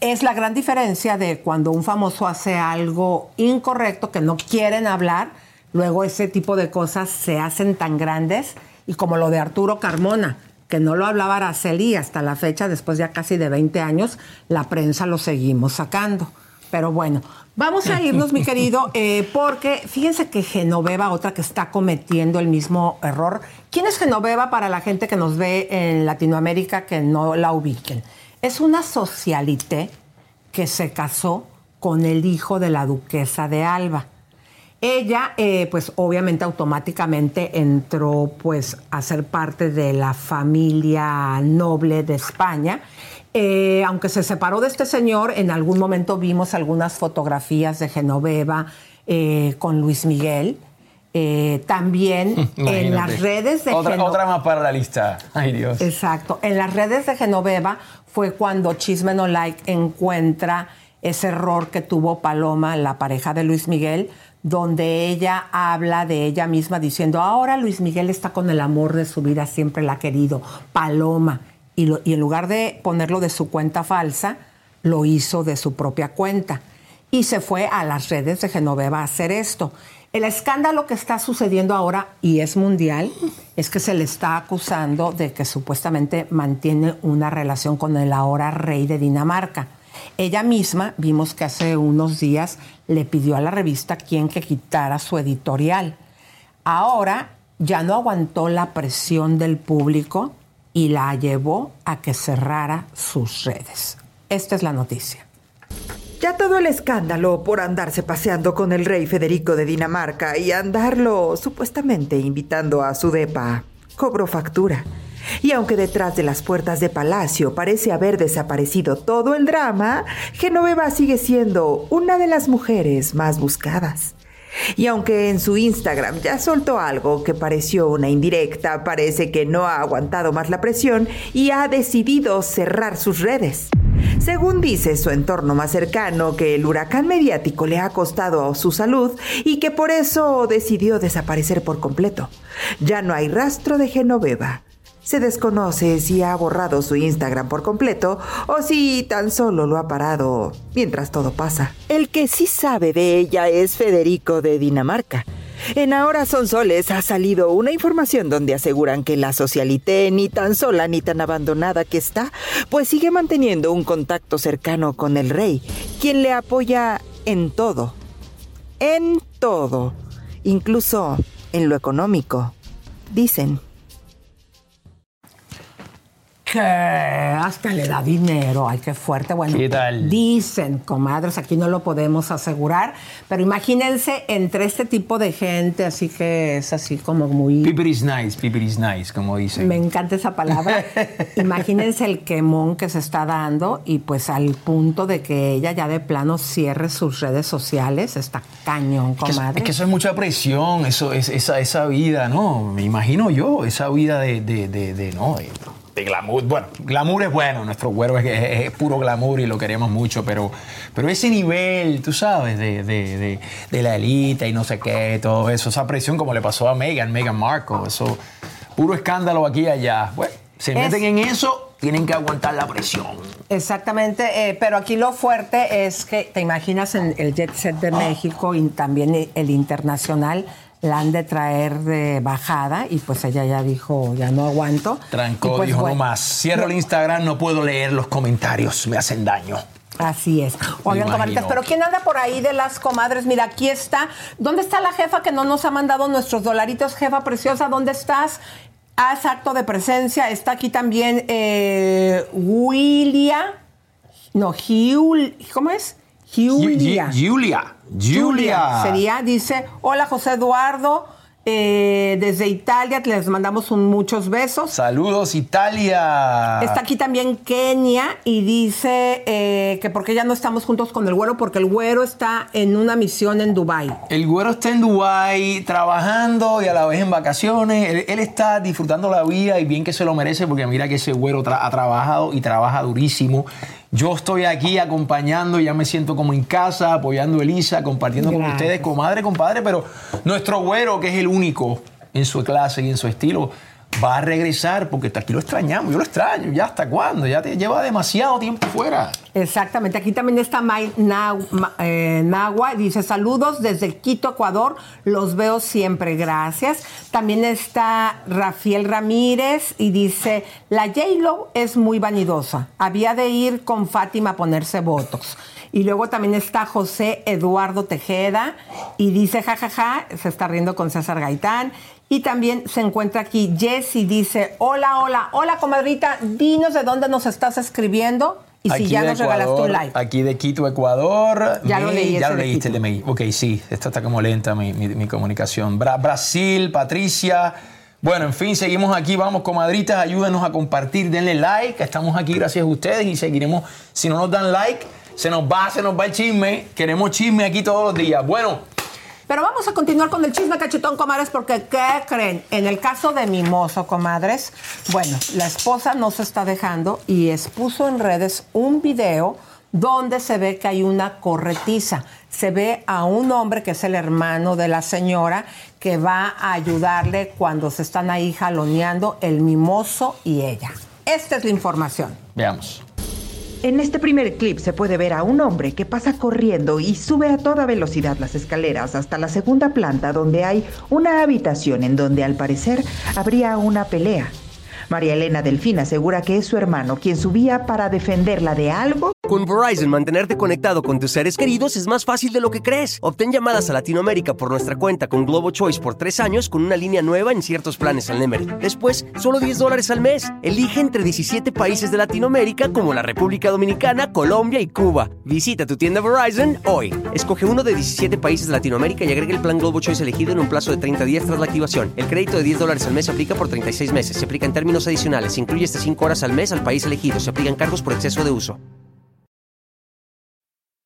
es la gran diferencia de cuando un famoso hace algo incorrecto que no quieren hablar, luego ese tipo de cosas se hacen tan grandes y como lo de Arturo Carmona, que no lo hablaba Araceli y hasta la fecha, después ya casi de 20 años, la prensa lo seguimos sacando. Pero bueno, vamos a irnos, mi querido, eh, porque fíjense que Genoveva, otra que está cometiendo el mismo error. ¿Quién es Genoveva para la gente que nos ve en Latinoamérica que no la ubiquen? Es una socialité que se casó con el hijo de la duquesa de Alba. Ella, eh, pues obviamente automáticamente entró pues a ser parte de la familia noble de España. Eh, aunque se separó de este señor, en algún momento vimos algunas fotografías de Genoveva eh, con Luis Miguel. también en las redes de otra, Geno- otra más para la lista. Ay, Dios. Exacto. En las redes de Genoveva fue cuando Chisme No Like encuentra ese error que tuvo Paloma, la pareja de Luis Miguel, donde ella habla de ella misma diciendo, ahora Luis Miguel está con el amor de su vida, siempre la ha querido, Paloma. Y, lo- y en lugar de ponerlo de su cuenta falsa, lo hizo de su propia cuenta. Y se fue a las redes de Genoveva a hacer esto. El escándalo que está sucediendo ahora, y es mundial, es que se le está acusando de que supuestamente mantiene una relación con el ahora rey de Dinamarca. Ella misma, vimos que hace unos días le pidió a la revista quien que quitara su editorial. Ahora ya no aguantó la presión del público y la llevó a que cerrara sus redes. Esta es la noticia. Ya todo el escándalo por andarse paseando con el rey Federico de Dinamarca y andarlo supuestamente invitando a su depa cobró factura. Y aunque detrás de las puertas de palacio parece haber desaparecido todo el drama, Genoveva sigue siendo una de las mujeres más buscadas. Y aunque en su Instagram ya soltó algo que pareció una indirecta, parece que no ha aguantado más la presión y ha decidido cerrar sus redes. Según dice su entorno más cercano, que el huracán mediático le ha costado su salud y que por eso decidió desaparecer por completo. Ya no hay rastro de Genoveva. Se desconoce si ha borrado su Instagram por completo o si tan solo lo ha parado mientras todo pasa. El que sí sabe de ella es Federico de Dinamarca. En Ahora Son Soles ha salido una información donde aseguran que la socialité ni tan sola ni tan abandonada que está, pues sigue manteniendo un contacto cercano con el rey, quien le apoya en todo. En todo. Incluso en lo económico. Dicen. Que hasta le da dinero, ay, qué fuerte. Bueno, ¿Qué tal? dicen, comadres, aquí no lo podemos asegurar, pero imagínense entre este tipo de gente, así que es así como muy... People is nice, people is nice, como dicen. Me encanta esa palabra. Imagínense el quemón que se está dando y pues al punto de que ella ya de plano cierre sus redes sociales, está cañón, Es que, comadre. es que eso es mucha presión, eso es esa, esa vida, ¿no? Me imagino yo, esa vida de, de, de, de, no, de, de glamour. Bueno, glamour es bueno, nuestro cuerpo es, es- es puro glamour y lo queremos mucho, pero, pero ese nivel, tú sabes, de, de, de, de la élite y no sé qué, todo eso, esa presión como le pasó a Meghan, Meghan Markle, eso, puro escándalo aquí y allá. Bueno, se Es- meten en eso, tienen que aguantar la presión. Exactamente, eh, pero aquí lo fuerte es que te imaginas en el jet set de México y también el internacional la han de traer de bajada y pues ella ya dijo, ya no aguanto. Trancó, pues, dijo bueno, no más. Cierro el Instagram, no puedo leer los comentarios, me hacen daño. Así es. Oigan, comadritas, pero ¿quién anda por ahí de las comadres? Mira, aquí está. ¿Dónde está la jefa que no nos ha mandado nuestros dolaritos? Jefa preciosa, ¿dónde estás? Haz acto de presencia. Está aquí también eh, Willia. No, Giul, ¿cómo es? Giulia. Gi- Giulia. Giulia. Sería, dice, hola José Eduardo, eh, desde Italia, les mandamos un- muchos besos. Saludos, Italia. Está aquí también Kenia y dice eh, que porque ya no estamos juntos con el güero, porque el güero está en una misión en Dubai. El güero está en Dubái trabajando y a la vez en vacaciones. Él, él está disfrutando la vida y bien que se lo merece porque mira que ese güero tra- ha trabajado y trabaja durísimo. Yo estoy aquí acompañando, ya me siento como en casa, apoyando a Elisa, compartiendo con ustedes, comadre, compadre, pero nuestro güero, que es el único en su clase y en su estilo, va a regresar porque aquí lo extrañamos, yo lo extraño, ya hasta cuándo, ya te lleva demasiado tiempo fuera. Exactamente, aquí también está May eh, Nahua, dice saludos desde Quito, Ecuador, los veo siempre, gracias. También está Rafael Ramírez y dice, la J-Lo es muy vanidosa, había de ir con Fátima a ponerse votos. Y luego también está José Eduardo Tejeda y dice, jajaja, se está riendo con César Gaitán. Y también se encuentra aquí Jessy, dice, hola, hola, hola comadrita, dinos de dónde nos estás escribiendo y si ya nos regalaste un like. Aquí de Quito, Ecuador. Ya lo leí, Ya lo leíste el de May. Ok, sí, esto está como lenta mi, mi- mi comunicación. Bra- Brasil, Patricia. Bueno, en fin, seguimos aquí. Vamos, comadritas, ayúdenos a compartir, denle like. Estamos aquí gracias a ustedes y seguiremos. Si no nos dan like, se nos va, se nos va el chisme. Queremos chisme aquí todos los días. Bueno, Pero vamos a continuar con el chisme cachetón, comadres, porque ¿qué creen? En el caso de Mimoso, comadres, bueno, la esposa no se está dejando y expuso en redes un video donde se ve que hay una corretiza. Se ve a un hombre que es el hermano de la señora que va a ayudarle cuando se están ahí jaloneando el mimoso y ella. Esta es la información. veamos. En este primer clip se puede ver a un hombre que pasa corriendo y sube a toda velocidad las escaleras hasta la segunda planta donde hay una habitación en donde al parecer habría una pelea. María Elena Delfín asegura que es su hermano quien subía para defenderla de algo Con Verizon, mantenerte conectado con tus seres queridos es más fácil de lo que crees. Obtén llamadas a Latinoamérica por nuestra cuenta con Globo Choice por tres años con una línea nueva en ciertos planes al Nemery. Después, solo 10 dólares al mes. Elige entre 17 países de Latinoamérica como la República Dominicana, Colombia y Cuba. Visita tu tienda Verizon hoy. Escoge uno de 17 países de Latinoamérica y agrega el plan Globo Choice elegido en un plazo de 30 días tras la activación. El crédito de 10 dólares al mes se aplica por 36 meses. Se aplica en términos adicionales. Incluye hasta 5 horas al mes al país elegido. Se aplican cargos por exceso de uso.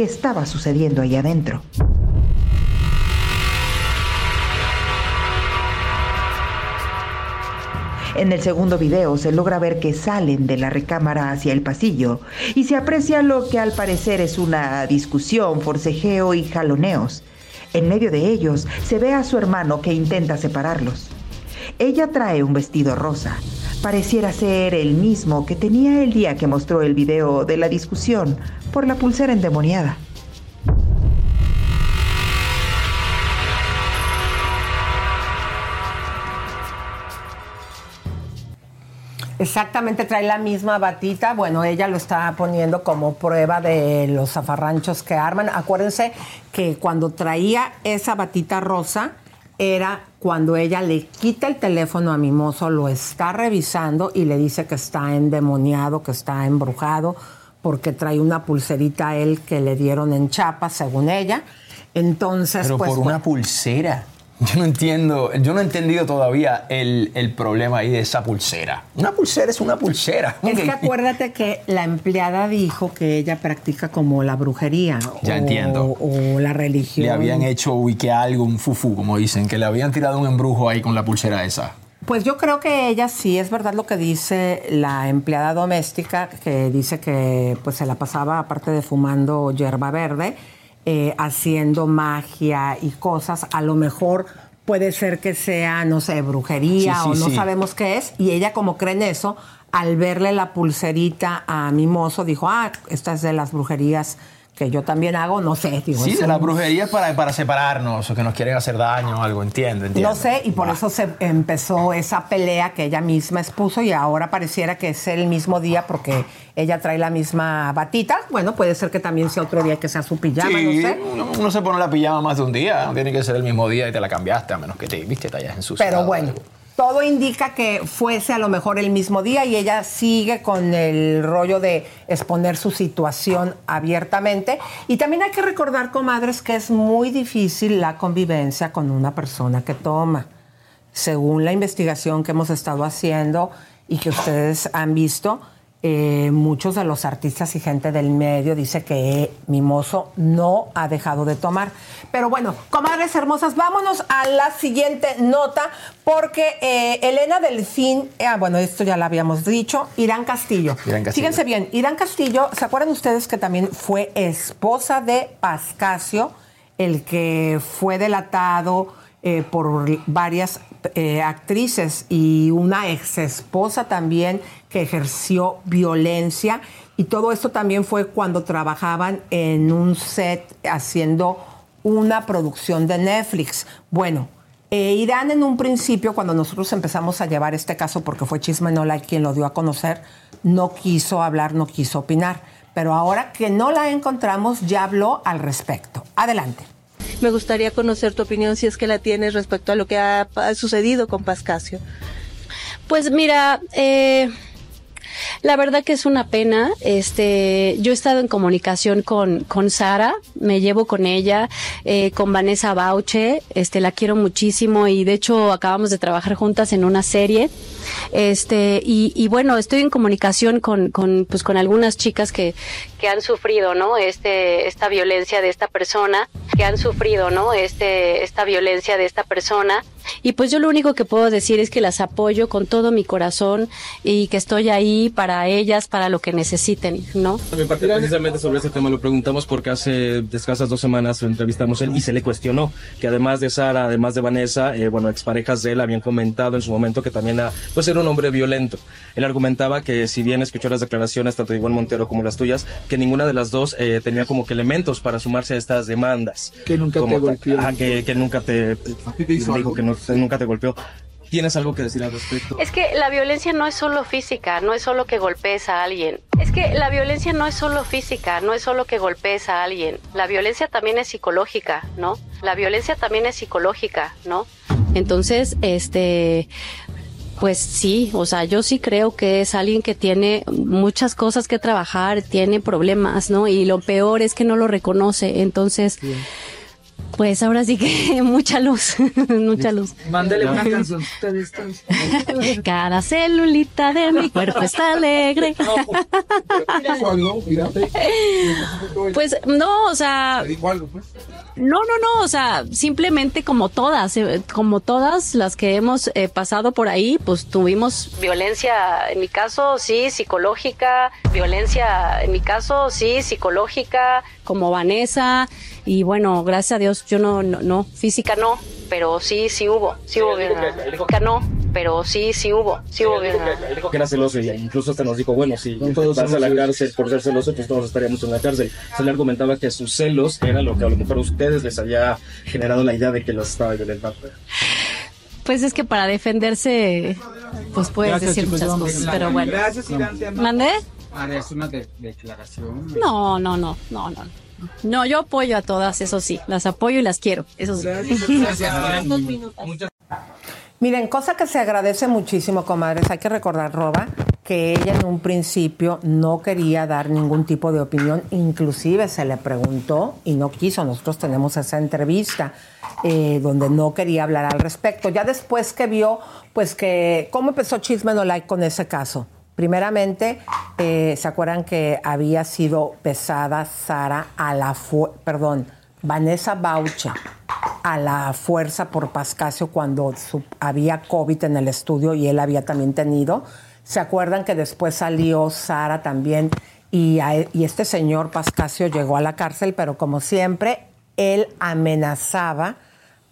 Que estaba sucediendo ahí adentro. En el segundo video se logra ver que salen de la recámara hacia el pasillo y se aprecia lo que al parecer es una discusión, forcejeo y jaloneos. En medio de ellos se ve a su hermano que intenta separarlos. Ella trae un vestido rosa. Pareciera ser el mismo que tenía el día que mostró el video de la discusión por la pulsera endemoniada. Exactamente, trae la misma batita. Bueno, ella lo está poniendo como prueba de los zafarranchos que arman. Acuérdense que cuando traía esa batita rosa era cuando ella le quita el teléfono a Mimoso, lo está revisando y le dice que está endemoniado, que está embrujado, porque trae una pulserita a él que le dieron en chapa, según ella. Entonces, Pero pues. por una pulsera. Yo no entiendo, yo no he entendido todavía el, el problema ahí de esa pulsera. Una pulsera es una pulsera. Es que acuérdate que la empleada dijo que ella practica como la brujería. Ya o- entiendo. O la religión. Le habían hecho uy, que algo, un fufu, como dicen, que le habían tirado un embrujo ahí con la pulsera esa. Pues yo creo que ella sí, es verdad lo que dice la empleada doméstica, que dice que pues se la pasaba, aparte de fumando hierba verde, eh, haciendo magia y cosas. A lo mejor puede ser que sea, no sé, brujería Sí, sí, o no sí. sabemos qué es. Y ella como cree en eso, al verle la pulserita a Mimoso, dijo, ah, esta es de las brujerías que yo también hago, no sé. Digo, Sí, de la brujería para, para separarnos o que nos quieren hacer daño o algo, entiendo, entiendo. No sé, y por eso se empezó esa pelea que ella misma expuso y ahora pareciera que es el mismo día porque ella trae la misma batita. Bueno, puede ser que también sea otro día que sea su pijama, Sí, no sé. uno, uno se pone la pijama más de un día, no tiene que ser el mismo día y te la cambiaste, a menos que te, viste, te hayas ensuciado. Pero bueno, todo indica que fuese a lo mejor el mismo día y ella sigue con el rollo de exponer su situación abiertamente. Y también hay que recordar, comadres, que es muy difícil la convivencia con una persona que toma. según la investigación que hemos estado haciendo y que ustedes han visto, eh, muchos de los artistas y gente del medio dice que Mimoso no ha dejado de tomar. Pero bueno, comadres hermosas, vámonos a la siguiente nota, porque eh, Elena Delfín, ah, bueno, esto ya lo habíamos dicho, Irán Castillo. Irán Castillo. Fíjense bien, Irán Castillo, ¿se acuerdan ustedes que también fue esposa de Pascasio, el que fue delatado eh, por varias eh, actrices y una ex esposa también que ejerció violencia? Y todo esto también fue cuando trabajaban en un set haciendo una producción de Netflix. Bueno, eh, Irán en un principio, cuando nosotros empezamos a llevar este caso, porque fue Chisme No Like quien lo dio a conocer, no quiso hablar, no quiso opinar. Pero ahora que no la encontramos, ya habló al respecto. Adelante. Me gustaría conocer tu opinión, si es que la tienes, respecto a lo que ha, sucedido con Pascasio. Pues mira, eh, la verdad que es una pena. Este, yo he estado en comunicación con, con Sara, me llevo con ella, eh, con Vanessa Bauche, este, la quiero muchísimo y de hecho acabamos de trabajar juntas en una serie. Este, y, y bueno, estoy en comunicación con, con, pues con algunas chicas que, que han sufrido, ¿no? Este, esta violencia de esta persona, que han sufrido, ¿no? Este, esta violencia de esta persona. Y pues yo lo único que puedo decir es que las apoyo con todo mi corazón y que estoy ahí para ellas, para lo que necesiten, ¿no? Mi parte precisamente sobre ese tema lo preguntamos porque hace escasas dos semanas lo entrevistamos él y se le cuestionó que además de Sara, además de Vanessa, eh, bueno, exparejas de él habían comentado en su momento que también era, pues era un hombre violento. Él argumentaba que si bien escuchó las declaraciones tanto de Iván Montero como las tuyas, que ninguna de las dos eh, tenía como que elementos para sumarse a estas demandas. Que nunca Como- te golpeó. Ah, que, que nunca te, dijo que no- nunca te golpeó. ¿Tienes algo que decir al respecto? Es que la violencia no es solo física, no es solo que golpees a alguien. Es que la violencia no es solo física, no es solo que golpees a alguien. La violencia también es psicológica, ¿no? La violencia también es psicológica, ¿no? Entonces, este, pues sí, o sea, yo sí creo que es alguien que tiene muchas cosas que trabajar, tiene problemas, ¿no? Y lo peor es que no lo reconoce. Entonces, pues ahora sí que mucha luz, mucha luz. Mándale una canción. Cada celulita de mi cuerpo está alegre. Pues no, o sea, no, no, no, o sea, simplemente como todas, eh, como todas las que hemos eh, pasado por ahí, pues tuvimos violencia, en mi caso sí, psicológica, violencia, en mi caso sí, psicológica, como Vanessa, y bueno, gracias a Dios, yo no, no, no, física no, pero sí, sí hubo, sí hubo violencia, física no, pero sí, sí hubo, sí hubo violencia. Él dijo que era celoso y incluso hasta nos dijo, bueno, si todos vas a la cárcel por ser celoso, pues todos estaríamos en la cárcel. Se le argumentaba que sus celos era lo que a lo mejor a ustedes les había generado la idea de que los estaba violentando. Pues es que para defenderse, pues puedes Gracias, decir chicos, muchas cosas, pero bueno. Gracias. ¿Mandé? Harás una de- declaración. No, no, no, no, no. No, yo apoyo a todas, eso sí, las apoyo y las quiero, eso sí. Miren, cosa que se agradece muchísimo, comadres, hay que recordar, Roba, que ella en un principio no quería dar ningún tipo de opinión, inclusive se le preguntó y no quiso, nosotros tenemos esa entrevista eh, donde no quería hablar al respecto. Ya después que vio, pues que, ¿cómo empezó Chisme No Like con ese caso? Primeramente, eh, ¿se acuerdan que había sido pesada Sara a la perdón, Vanessa Baucha a la fuerza por Pascasio cuando había COVID en el estudio y él había también tenido? ¿Se acuerdan que después salió Sara también y, a- y este señor Pascasio llegó a la cárcel, pero como siempre, él amenazaba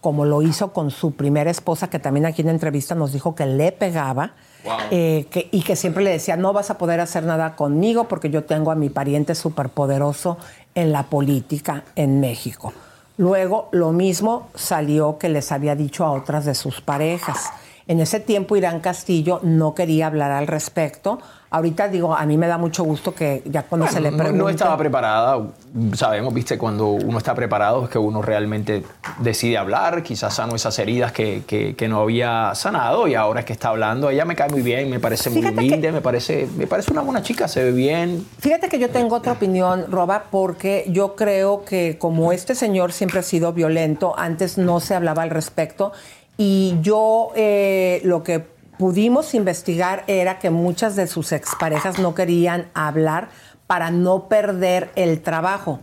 como lo hizo con su primera esposa, que también aquí en la entrevista nos dijo que le pegaba, eh, y que siempre le decía, no vas a poder hacer nada conmigo porque yo tengo a mi pariente superpoderoso en la política en México. Luego, lo mismo salió que les había dicho a otras de sus parejas. En ese tiempo, Irán Castillo no quería hablar al respecto. Ahorita digo, a mí me da mucho gusto que ya cuando se le No- no, pregunta... estaba preparada. Sabemos, viste, cuando uno está preparado es que uno realmente decide hablar. Quizás sanó esas heridas que, que- que no había sanado y ahora es que está hablando. Ella me cae muy bien, me parece muy humilde, me, parece, me parece una buena chica, se ve bien. Fíjate que yo tengo otra opinión, Roba, porque yo creo que como este señor siempre ha sido violento, antes no se hablaba al respecto y yo eh, lo que pudimos investigar era que muchas de sus exparejas no querían hablar para no perder el trabajo.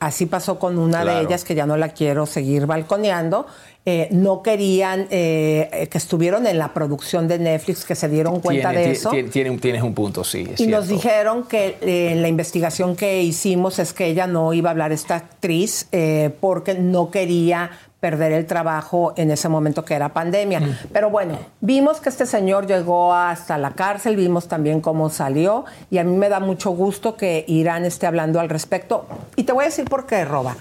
Así pasó con una de ellas, que ya no la quiero seguir balconeando. Eh, no querían eh, que estuvieron en la producción de Netflix, que se dieron cuenta Tiene- de eso. ti- tiene- tienes un punto, sí. es Y nos dijeron que eh, en la investigación que hicimos es que ella no iba a hablar esta actriz eh, porque no quería perder el trabajo en ese momento que era pandemia. Mm. Pero bueno, vimos que este señor llegó hasta la cárcel, vimos también cómo salió y a mí me da mucho gusto que Irán esté hablando al respecto. Y te voy a decir por qué, Roba.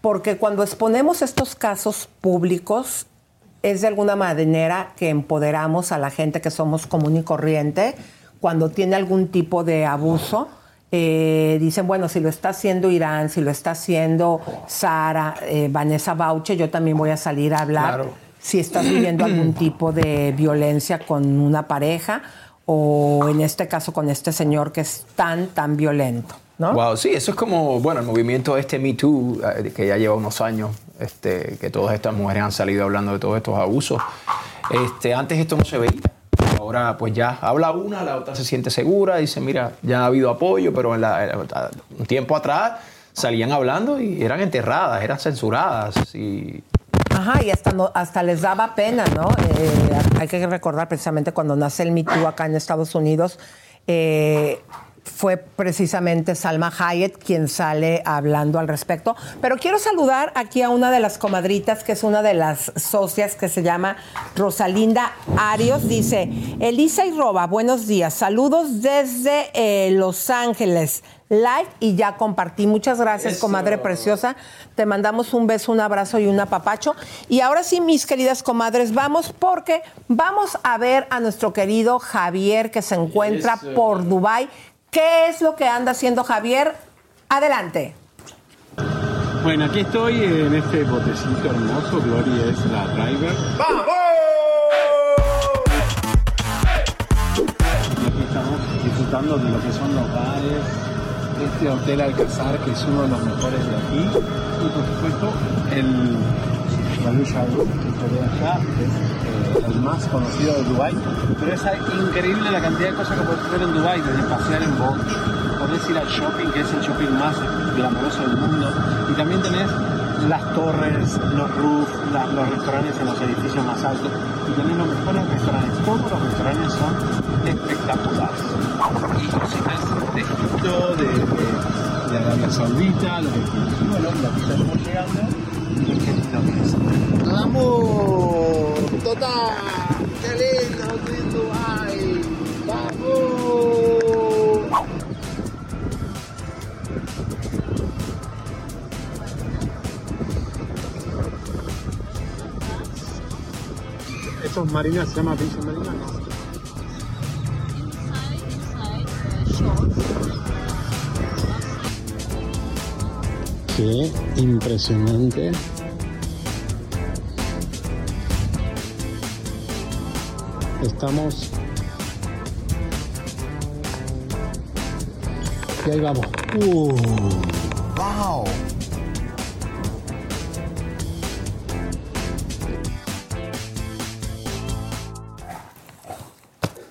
Porque cuando exponemos estos casos públicos, es de alguna manera que empoderamos a la gente que somos común y corriente cuando tiene algún tipo de abuso. Eh, dicen, bueno, si lo está haciendo Irán, si lo está haciendo Sara, eh, Vanessa Bauche, yo también voy a salir a hablar. Claro. Si estás viviendo algún tipo de violencia con una pareja o en este caso con este señor que es tan, tan violento. ¿no? Wow, sí, eso es como, bueno, el movimiento este Me Too, eh, que ya lleva unos años, este, que todas estas mujeres han salido hablando de todos estos abusos. Este, antes esto no se veía. Ahora, pues ya habla una, la otra se siente segura, dice, mira, ya ha habido apoyo, pero un tiempo atrás salían hablando y eran enterradas, eran censuradas. Y Ajá, y hasta, les daba pena, ¿no? Eh, hay que recordar precisamente cuando nace el Me Too acá en Estados Unidos, eh, fue precisamente Salma Hayek quien sale hablando al respecto. Pero quiero saludar aquí a una de las comadritas, que es una de las socias, que se llama Rosalinda Arios. Dice, Elisa y Roba, buenos días. Saludos desde eh, Los Ángeles. Live y ya compartí. Muchas gracias, comadre preciosa. Te mandamos un beso, un abrazo y un apapacho. Y ahora sí, mis queridas comadres, vamos porque vamos a ver a nuestro querido Javier que se encuentra Eso. por Dubai. ¿Qué es lo que anda haciendo Javier? Adelante. Bueno, aquí estoy en este botecito hermoso. Gloria es la driver. Y aquí estamos disfrutando de lo que son los bares. Este hotel Alcazar, que es uno de los mejores de aquí. Y por supuesto, el Galusha que está de allá, es el más conocido de Dubai. Pero es increíble la cantidad de cosas que puedes ver en Dubai, desde pasear en bote, podés ir al shopping, que es el shopping más glamoroso del mundo, y también tenés las torres, los roofs, la- los restaurantes en los edificios más altos, y tenés los mejores restaurantes. Todos los restaurantes son espectaculares. Y cocinas de Egipto, de, de, de Arabia Saudita, lo que bueno, la pizza estamos llegando, y qué lindo que es. ¡Vamos! ¡Total! ¡Qué lindo! ¡Estoy en Dubái! ¡Vamos! Estos marinas se llaman Villa Marinas. Qué impresionante. Estamos. Y ahí vamos. Uh. ¡Wow!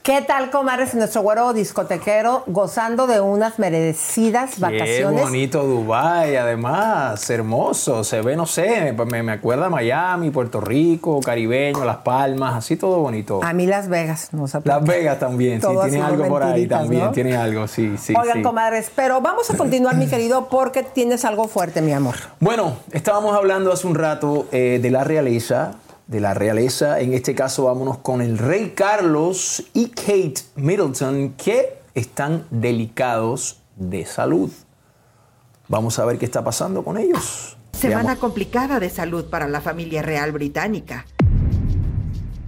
¿Qué tal, comadres? Nuestro güero discotequero gozando de unas merecidas Qué vacaciones. bonito Dubái, además, hermoso. Se ve, no sé, me, me acuerda Miami, Puerto Rico, caribeño, Las Palmas, así todo bonito. A mí Las Vegas, no sé Las qué. Vegas también, sí, tiene algo por ahí también, ¿no? tiene algo, sí, sí. Oigan, sí. comadres, pero vamos a continuar, mi querido, porque tienes algo fuerte, mi amor. Bueno, estábamos hablando hace un rato eh, de la realeza, de la realeza. En este caso, vámonos con el rey Carlos y Kate Middleton, que están delicados de salud. Vamos a ver qué está pasando con ellos. Semana Veamos. complicada de salud para la familia real británica.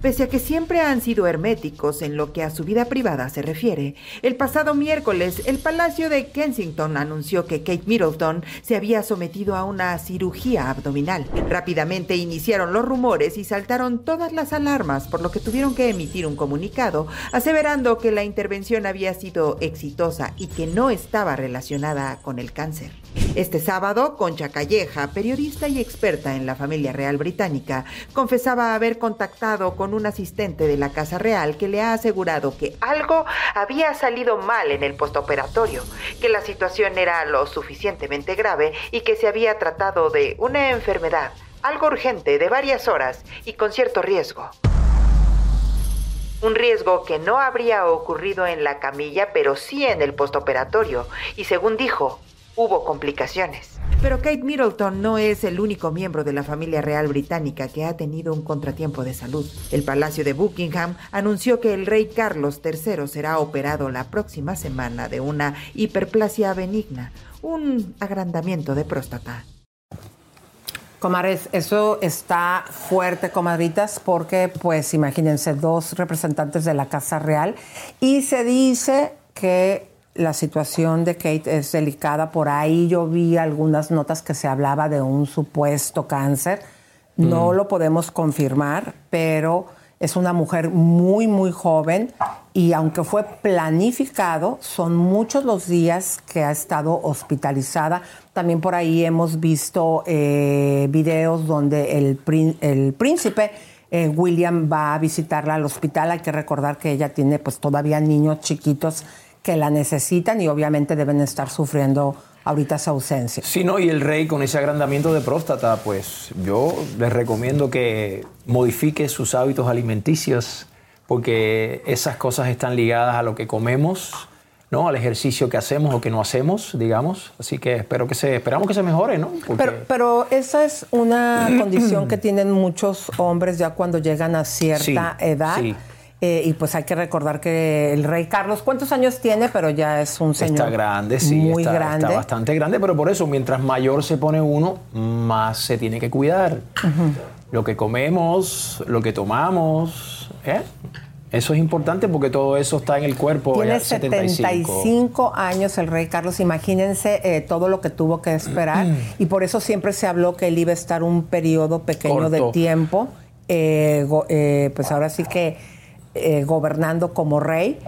Pese a que siempre han sido herméticos en lo que a su vida privada se refiere, el pasado miércoles el Palacio de Kensington anunció que Kate Middleton se había sometido a una cirugía abdominal. Rápidamente iniciaron los rumores y saltaron todas las alarmas, por lo que tuvieron que emitir un comunicado aseverando que la intervención había sido exitosa y que no estaba relacionada con el cáncer. Este sábado, Concha Calleja, periodista y experta en la familia real británica, confesaba haber contactado con un asistente de la Casa Real que le ha asegurado que algo había salido mal en el postoperatorio, que la situación era lo suficientemente grave y que se había tratado de una enfermedad, algo urgente de varias horas y con cierto riesgo. Un riesgo que no habría ocurrido en la camilla, pero sí en el postoperatorio, y según dijo, hubo complicaciones. Pero Kate Middleton no es el único miembro de la familia real británica que ha tenido un contratiempo de salud. El Palacio de Buckingham anunció que el rey Carlos III será operado la próxima semana de una hiperplasia benigna, un agrandamiento de próstata. Comares, eso está fuerte, comadritas, porque pues imagínense dos representantes de la Casa Real y se dice que la situación de Kate es delicada. Por ahí yo vi algunas notas que se hablaba de un supuesto cáncer. No Mm. lo podemos confirmar, pero es una mujer muy, muy joven y aunque fue planificado, son muchos los días que ha estado hospitalizada. También por ahí hemos visto eh, videos donde el, el príncipe eh, William va a visitarla al hospital. Hay que recordar que ella tiene pues todavía niños chiquitos que la necesitan y obviamente deben estar sufriendo ahorita su ausencia. Sí, no, y el rey con ese agrandamiento de próstata, pues yo les recomiendo que modifique sus hábitos alimenticios porque esas cosas están ligadas a lo que comemos, ¿no? Al ejercicio que hacemos o que no hacemos, digamos. Así que espero que se, esperamos que se mejore, ¿no? Porque- Pero, pero esa es una condición que tienen muchos hombres ya cuando llegan a cierta Sí, edad. sí. Eh, y pues hay que recordar que el rey Carlos, ¿cuántos años tiene? Pero ya es un señor. Está grande, sí, Muy está, grande. está bastante grande, pero por eso, mientras mayor se pone uno, más se tiene que cuidar. Lo que comemos, lo que tomamos, ¿eh? Eso es importante porque todo eso está en el cuerpo. Tiene ya 75. 75 años el rey Carlos. Imagínense eh, todo lo que tuvo que esperar. y por eso siempre se habló que él iba a estar un periodo pequeño de tiempo, eh, eh, pues ahora sí que eh, gobernando como rey.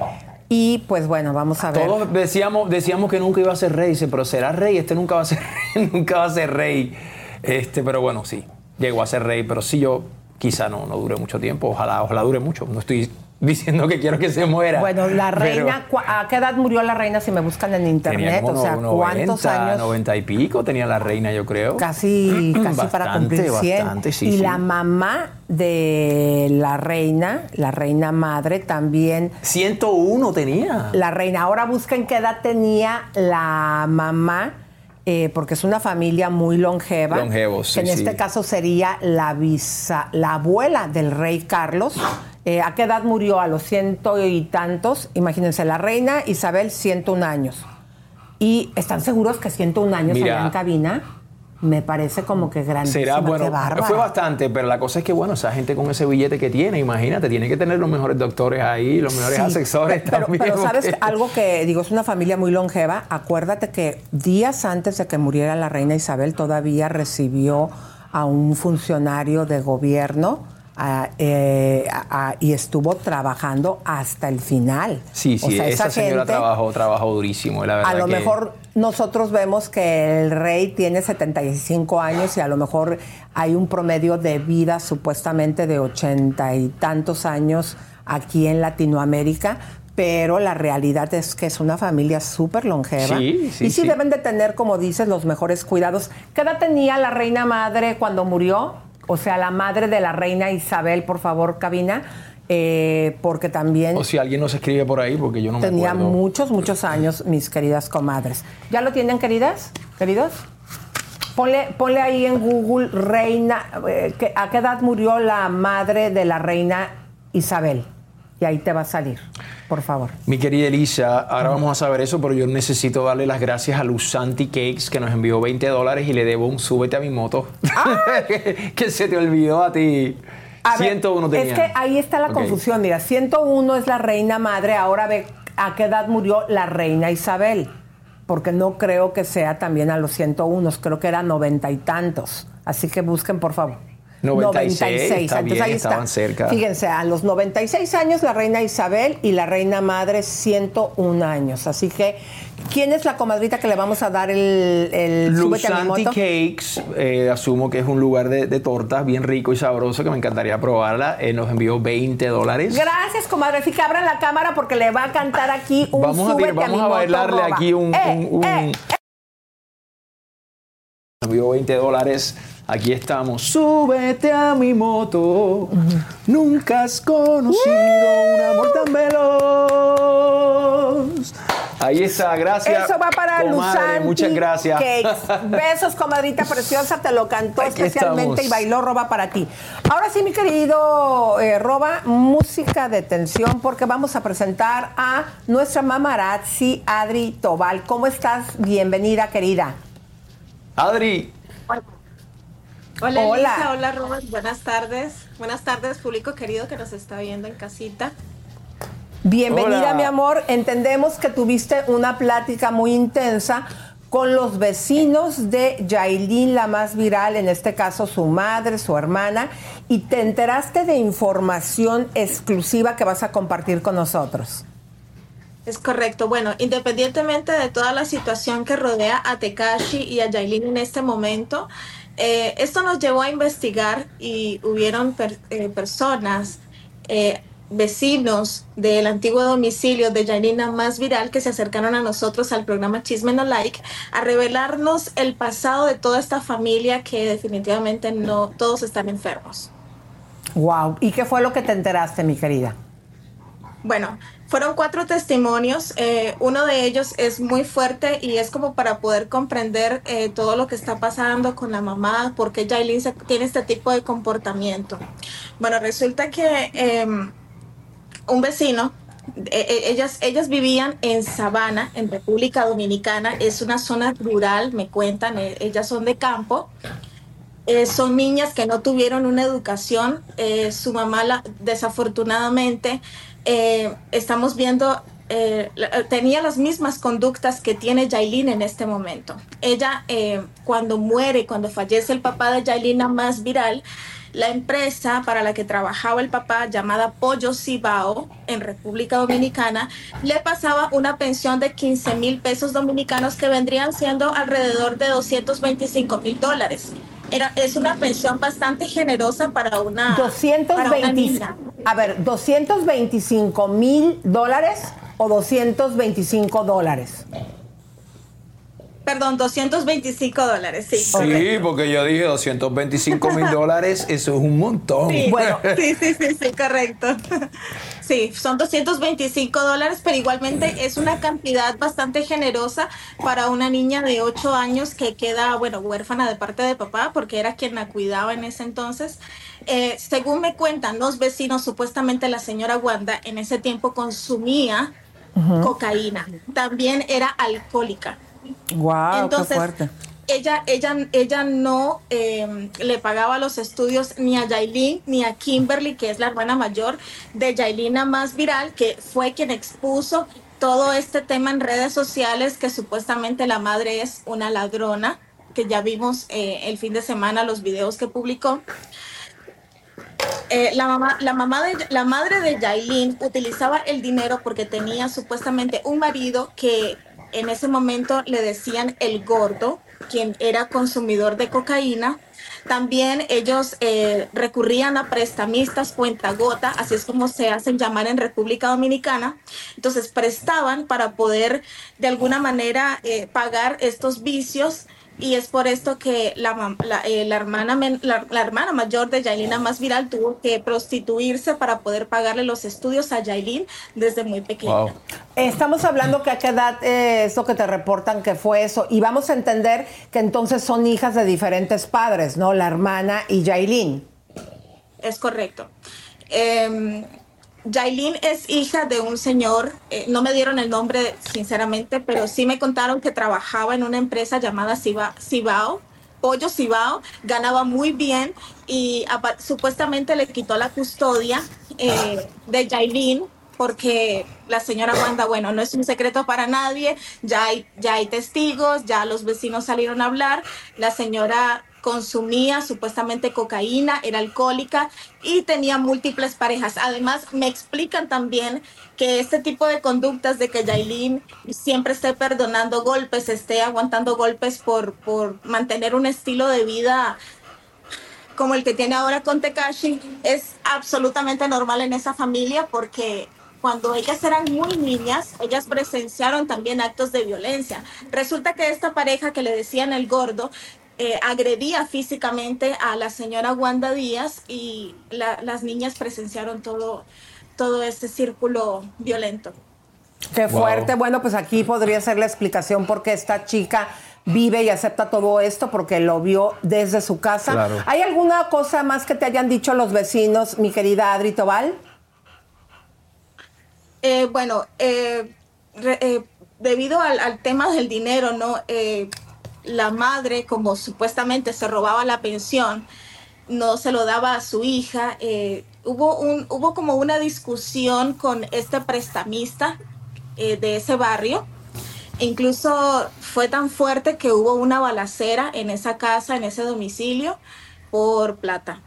Y pues bueno, vamos a ver. Todos decíamos, decíamos que nunca iba a ser rey, dice, pero será rey, este nunca va a ser rey, nunca va a ser rey. Este, pero bueno, sí, llegó a ser rey, pero sí yo quizá no, no dure mucho tiempo, ojalá, ojalá dure mucho. No estoy diciendo que quiero que se muera. Bueno, la reina, ¿cu- ¿a qué edad murió la reina si me buscan en tenía internet? como O sea, ¿cuántos 90, años? 90 y pico tenía la reina, yo creo. Casi, casi para cumplir 100. bastante, sí, y sí. la mamá de la reina, la reina madre, también. 101 tenía. La reina. Ahora busquen qué edad tenía la mamá, eh, porque es una familia muy longeva. Longevos, que en sí, este sí. caso sería la, bisa- la abuela del rey Carlos. Eh, ¿A qué edad murió? A los ciento y tantos. Imagínense, la reina Isabel, 101 años. ¿Y están seguros que 101 años Mira. allá en cabina? Me parece como que grandísima, Será, bueno, qué bárbara. fue bastante, pero la cosa es que, bueno, esa gente con ese billete que tiene, imagínate, tiene que tener los mejores doctores ahí, los mejores Sí, asesores pero, también. pero sabes algo que digo, es una familia muy longeva. Acuérdate que días antes de que muriera la reina Isabel todavía recibió a un funcionario de gobierno a- eh, a- y estuvo trabajando hasta el final. Sí, O sí, sea, esa, señora gente- trabajó, trabajó durísimo, la verdad. a lo que- mejor nosotros vemos que el rey tiene 75 años y a lo mejor hay un promedio de vida supuestamente de 80 y tantos años aquí en Latinoamérica, pero la realidad es que es una familia súper longeva. Sí, sí, y sí, sí. deben de tener, como dices, los mejores cuidados. ¿Qué edad tenía la reina madre cuando murió? O sea, la madre de la reina Isabel, por favor, cabina, eh, porque también... O si alguien nos escribe por ahí, porque yo no me Tenía muchos, muchos años, mis queridas comadres. ¿Ya lo tienen, queridas? ¿Queridos? Ponle, ponle ahí en Google, reina, eh, ¿a qué edad murió la madre de la reina Isabel? Y ahí te va a salir, por favor. Mi querida Elisa, ahora vamos a saber eso, pero yo necesito darle las gracias a Lusanti Cakes que nos envió 20 dólares y le debo un súbete a mi moto. que, que se te olvidó a ti. A ver, 101 tenía. Es que ahí está la confusión. Mira, 101 es la reina madre, ahora ve a qué edad murió la reina Isabel. Porque no creo que sea también a los 101, creo que eran noventa y tantos. Así que busquen, por favor. 96, está Entonces bien, ahí está. estaban cerca. Fíjense, a los 96 años la reina Isabel y la reina madre 101 años. Así que, ¿quién es la comadrita que le vamos a dar el, el súbete a mi Lusanti moto? Cakes, eh, asumo que es un lugar de, de tortas bien rico y sabroso que me encantaría probarla. Eh, nos envió 20 dólares. Gracias, comadre. Así que abran la cámara porque le va a cantar aquí un Vamos a, ver, vamos a bailarle roba. aquí un... Eh, un- un- eh, Nos envió 20 dólares. Aquí estamos. Súbete a mi moto. Nunca has conocido un amor tan veloz. Ahí está, gracias. Eso va para comadre, Lusanti Muchas gracias. Cakes. Besos, comadrita preciosa. Te lo cantó Aquí especialmente estamos. y bailó Roba para ti. Ahora sí, mi querido eh, Roba, música de tensión porque vamos a presentar a nuestra mamarazzi Adri Tobal. ¿Cómo estás? Bienvenida, querida. Adri. Hola, Hola. Elisa, hola Robert, buenas tardes. Buenas tardes, público querido que nos está viendo en casita. Bienvenida, Hola. mi amor. Entendemos que tuviste una plática muy intensa con los vecinos de Yailin, la más viral, en este caso su madre, su hermana, y te enteraste de información exclusiva que vas a compartir con nosotros. Es correcto. Bueno, independientemente de toda la situación que rodea a Tekashi y a Yailin en este momento, eh, esto nos llevó a investigar y hubieron per- eh, personas, eh, vecinos del antiguo domicilio de Yailin más viral que se acercaron a nosotros al programa Chisme No Like a revelarnos el pasado de toda esta familia que definitivamente no todos están enfermos. Wow. ¿Y qué fue lo que te enteraste, mi querida? Bueno, fueron cuatro testimonios. eh, uno de ellos es muy fuerte y es como para poder comprender eh, todo lo que está pasando con la mamá, por qué Jailin tiene este tipo de comportamiento. Bueno, resulta que em, un vecino, eh, eh, ellas, ellas vivían en Sabana, en República Dominicana, es una zona rural, me cuentan, eh, ellas son de campo. Son niñas que no tuvieron una educación. su mamá, desafortunadamente, eh, estamos viendo, eh, tenía las mismas conductas que tiene Yailin en este momento. Ella, eh, cuando muere, cuando fallece el papá de Yailin, la más viral, la empresa para la que trabajaba el papá, llamada Pollo Cibao, en República Dominicana, le pasaba una pensión de 15 mil pesos dominicanos que vendrían siendo alrededor de 225 mil dólares. Era, es una pensión bastante generosa para una, para una 220, niña. a ver, 225 mil dólares o 225 dólares. Perdón, 225 dólares, sí. Sí, porque yo dije 225 mil dólares, eso es un montón. Sí, bueno, sí, sí, sí, sí, correcto. Sí, son 225 dólares, pero igualmente es una cantidad bastante generosa para una niña de 8 años que queda, bueno, huérfana de parte de papá, porque era quien la cuidaba en ese entonces. Eh, según me cuentan los vecinos, supuestamente la señora Wanda en ese tiempo consumía cocaína, también era alcohólica. Wow, Entonces, qué fuerte. ella, ella, ella no eh, le pagaba los estudios ni a Yailin ni a Kimberly, que es la hermana mayor de Yailina más viral, que fue quien expuso todo este tema en redes sociales, que supuestamente la madre es una ladrona, que ya vimos eh, el fin de semana los videos que publicó. Eh, la, mamá, la, mamá de, la madre de Yailin utilizaba el dinero porque tenía supuestamente un marido que en ese momento le decían el gordo, quien era consumidor de cocaína. También ellos eh, recurrían a prestamistas cuentagota, así es como se hacen llamar en República Dominicana. Entonces prestaban para poder de alguna manera eh, pagar estos vicios y es por esto que la, la, eh, la hermana, men- la, la hermana mayor de Yailina más viral tuvo que prostituirse para poder pagarle los estudios a Yailin desde muy pequeña. Estamos hablando que a qué edad eh, es lo que te reportan que fue eso. Y vamos a entender que entonces son hijas de diferentes padres, ¿no? La hermana y Yailin. Es correcto. Eh, Yailin es hija de un señor, eh, no me dieron el nombre sinceramente, pero sí me contaron que trabajaba en una empresa llamada Ciba- Cibao, Pollo Cibao, ganaba muy bien y supuestamente le quitó la custodia eh, de Yailin porque la señora Wanda, bueno, no es un secreto para nadie, ya hay, ya hay testigos, ya los vecinos salieron a hablar, la señora consumía supuestamente cocaína, era alcohólica y tenía múltiples parejas. Además, me explican también que este tipo de conductas de que Yailin siempre esté perdonando golpes, esté aguantando golpes por, por mantener un estilo de vida como el que tiene ahora con Tekashi, es absolutamente normal en esa familia porque cuando ellas eran muy niñas, ellas presenciaron también actos de violencia. Resulta que esta pareja que le decían el gordo eh, agredía físicamente a la señora Wanda Díaz y la- las niñas presenciaron todo, todo este círculo violento. Qué Wow. fuerte. Bueno, pues aquí podría ser la explicación por qué esta chica vive y acepta todo esto porque lo vio desde su casa. Claro. ¿Hay alguna cosa más que te hayan dicho los vecinos, mi querida Adri Tobal? Eh, bueno, eh, re- eh, debido al, al tema del dinero, ¿no? La madre, como supuestamente se robaba la pensión, no se lo daba a su hija. eh, hubo, un, hubo como una discusión con este prestamista eh, de ese barrio. E Incluso fue tan fuerte que hubo una balacera en esa casa, en ese domicilio, por plata.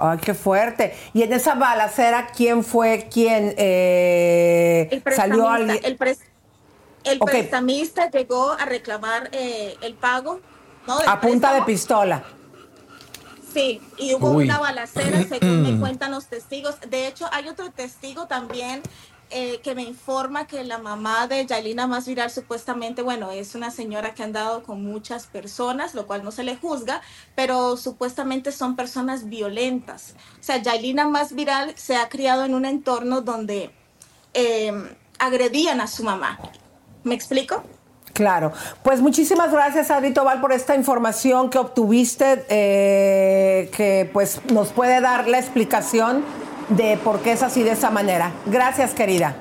Ay, qué fuerte. Y en esa balacera, ¿quién fue quien eh, El salió prestamista, alguien? el, pres- el Ok. prestamista llegó a reclamar eh, el pago, ¿no? A punta de pistola. Sí, y hubo Uy. una balacera, según me cuentan los testigos. De hecho, hay otro testigo también eh, que me informa que la mamá de Yailina Más Viral supuestamente, bueno, es una señora que ha andado con muchas personas, lo cual no se le juzga, pero supuestamente son personas violentas. O sea, Yailina Más Viral se ha criado en un entorno donde eh, agredían a su mamá. ¿Me explico? Claro. Pues muchísimas gracias, Adri Tobal, por esta información que obtuviste, eh, que pues nos puede dar la explicación de por qué es así de esa manera. Gracias, querida.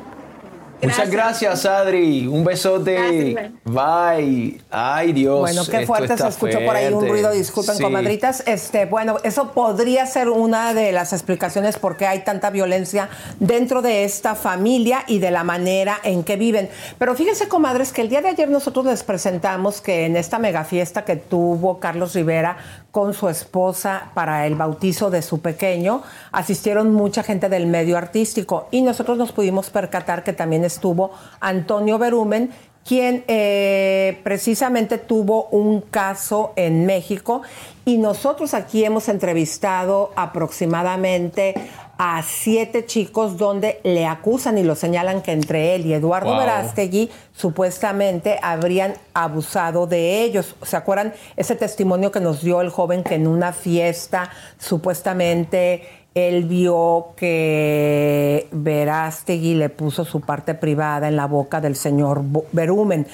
Muchas gracias, Adri. Un besote. Bye. Ay, Dios. Bueno, qué esto fuerte se escuchó por ahí un ruido, disculpen, Sí. comadritas. Este, bueno, eso podría ser una de las explicaciones por qué hay tanta violencia dentro de esta familia y de la manera en que viven. Pero fíjense, comadres, que el día de ayer nosotros les presentamos que en esta mega fiesta que tuvo Carlos Rivera con su esposa para el bautizo de su pequeño, asistieron mucha gente del medio artístico. Y nosotros nos pudimos percatar que también estuvo Antonio Berumen, quien eh, precisamente tuvo un caso en México. Y nosotros aquí hemos entrevistado aproximadamente a siete chicos donde le acusan y lo señalan que entre él y Eduardo Wow. Verástegui supuestamente habrían abusado de ellos. ¿Se acuerdan ese testimonio que nos dio el joven que en una fiesta supuestamente él vio que Verástegui le puso su parte privada en la boca del señor Berumen?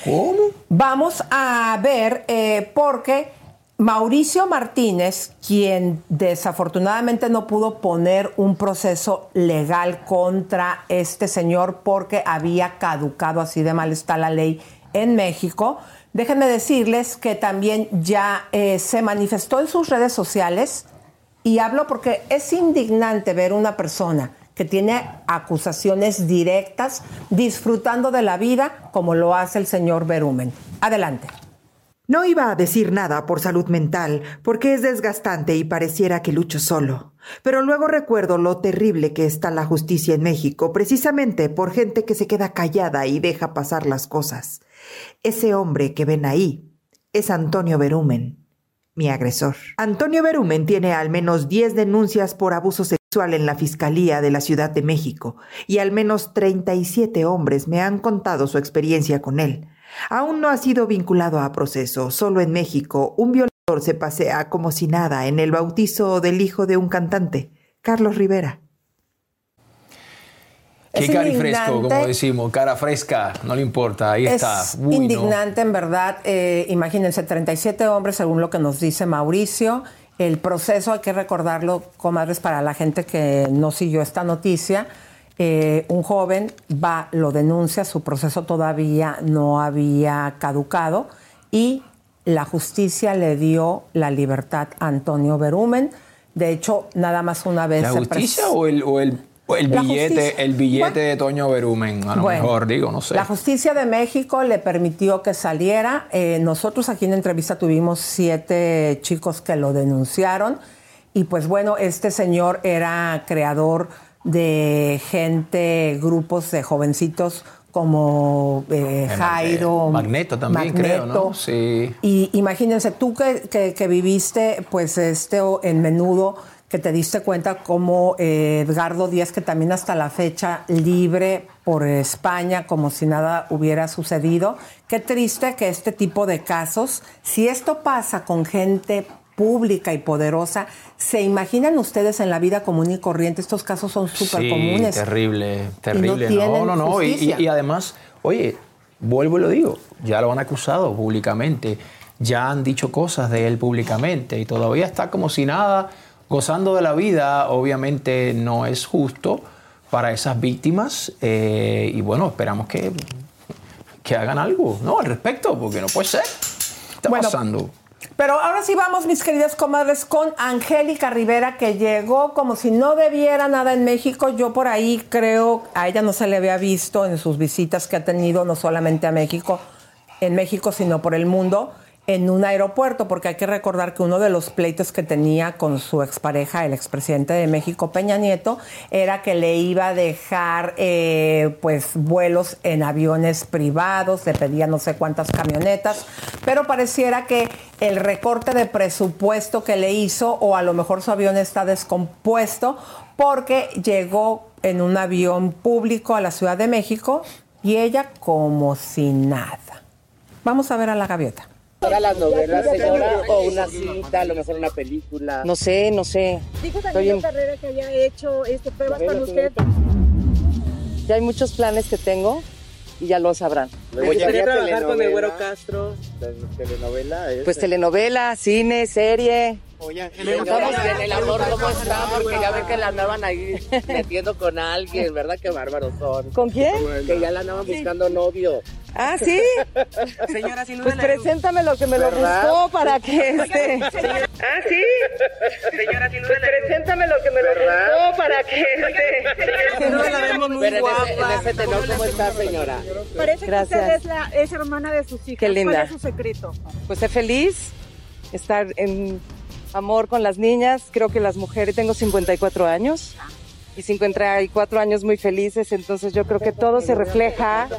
Vamos a ver, eh, porque Mauricio Martínez, quien desafortunadamente no pudo poner un proceso legal contra este señor porque había caducado, así de mal está la ley en México, déjenme decirles que también ya eh, se manifestó en sus redes sociales y hablo porque es indignante ver una persona que tiene acusaciones directas disfrutando de la vida como lo hace el señor Berumen. Adelante. No iba a decir nada por salud mental, porque es desgastante y pareciera que lucho solo. Pero luego recuerdo lo terrible que está la justicia en México, precisamente por gente que se queda callada y deja pasar las cosas. Ese hombre que ven ahí es Antonio Berumen, mi agresor. Antonio Berumen tiene al menos 10 denuncias por abuso sexual en la Fiscalía de la Ciudad de México, y al menos 37 hombres me han contado su experiencia con él. Aún no ha sido vinculado a proceso. Solo en México, un violador se pasea como si nada en el bautizo del hijo de un cantante, Carlos Rivera. Qué Es cari fresco, indignante. como decimos, cara fresca, no le importa, ahí está. No. indignante, en verdad. Eh, imagínense, 37 hombres, según lo que nos dice Mauricio. El proceso, hay que recordarlo, comadres, para la gente que no siguió esta noticia. Eh, un joven va, lo denuncia, su proceso todavía no había caducado y la justicia le dio la libertad a Antonio Berumen. De hecho, nada más una vez ¿La justicia o el, o el El La billete, justicia- el billete de Toño Berumen, a lo Bueno, mejor, digo, no sé. La justicia de México le permitió que saliera. Eh, nosotros aquí en entrevista tuvimos siete chicos que lo denunciaron. Y pues bueno, este señor era creador de gente, grupos de jovencincitos como eh, Eh, Jairo. Magneto también, creo, ¿no? Sí. Y imagínense, tú que, que- que viviste pues este o- en menudo, que te diste cuenta como eh, Edgardo Díaz, que también hasta la fecha libre por España, como si nada hubiera sucedido. Qué triste que este tipo de casos, si esto pasa con gente pública y poderosa, ¿se imaginan ustedes en la vida común y corriente? Estos casos son súper Sí, comunes. terrible, terrible. tienen no, no, no. Y, y- y además, oye, vuelvo y lo digo, ya lo han acusado públicamente, ya han dicho cosas de él públicamente y todavía está como si nada, gozando de la vida. Obviamente no es justo para esas víctimas eh, y bueno, esperamos que, que hagan algo, ¿no? Al respecto, porque no puede ser. ¿Qué está Bueno, pasando? Pero ahora sí vamos, mis queridas comadres, con Angélica Rivera, que llegó como si no debiera nada en México. Yo por ahí creo, a ella no se le había visto en sus visitas que ha tenido, no solamente a México, en México, sino por el mundo, en un aeropuerto, porque hay que recordar que uno de los pleitos que tenía con su expareja, el expresidente de México, Peña Nieto, era que le iba a dejar eh, pues vuelos en aviones privados, le pedía no sé cuántas camionetas, pero pareciera que el recorte de presupuesto que le hizo, o a lo mejor su avión está descompuesto, porque llegó en un avión público a la Ciudad de México y ella como si nada. Vamos a ver a la gaviota. ¿Para las novelas, señora? ¿O una cinta, a lo mejor una película? No sé, no sé. Dijo también en- carrera que haya hecho este, pruebas con usted. Ya hay muchos planes que tengo y ya lo sabrán. ¿Le gustaría trabajar con el Güero Castro? ¿Telenovela? Pues telenovela, cine, serie. Oye, Estamos en el amor, ¿cómo está? Porque ya ven que la andaban ahí metiendo con alguien, ¿verdad? Qué bárbaros son. ¿Con quién? Que ya la andaban buscando novio. Ah, ¿sí? Señora, si Pues preséntame lo que me lo buscó para que este... Ah, ¿sí? Señora, si Pues preséntame lo que me lo buscó para que este... No la vemos muy Pero en guapa. ese- en ese tenor, ¿cómo está, señora? Parece Gracias. que usted es, la, es hermana de sus hijas. Qué linda. ¿Cuál es su secreto? Pues ser feliz, estar en amor con las niñas. Creo que las mujeres, tengo 54 años y 54 años muy felices, entonces yo creo que todo se refleja,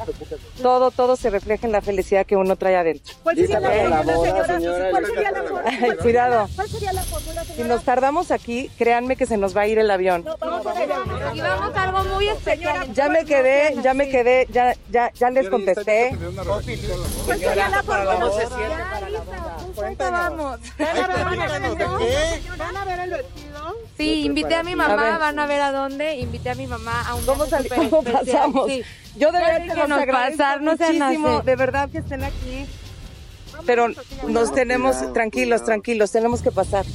todo, todo se refleja en la felicidad que uno trae adentro. ¿Cuál sería la fórmula, señora? ¿Cuál sería la fórmula? Ay, cuidado. ¿Cuál sería la fórmula, Si nos tardamos aquí, créanme que se nos va a ir el avión. Vamos a ver. Y vamos a algo muy especial. Ya me quedé, ya me quedé, ya, ya, ya les contesté. ¿Cuál sería la fórmula? A Ya, lista, justo vamos. ¿Van a ver el vestido? Sí, invité a mi mamá, van a ver a dónde. Invité a mi mamá a un ¿Cómo, viaje cómo especial. pasamos? Sí. Yo de verdad que nos nos agradezco pasar, no sean muchísimo, así. de verdad que estén aquí. Pero nos tenemos tranquilos, tranquilos, tenemos que pasar.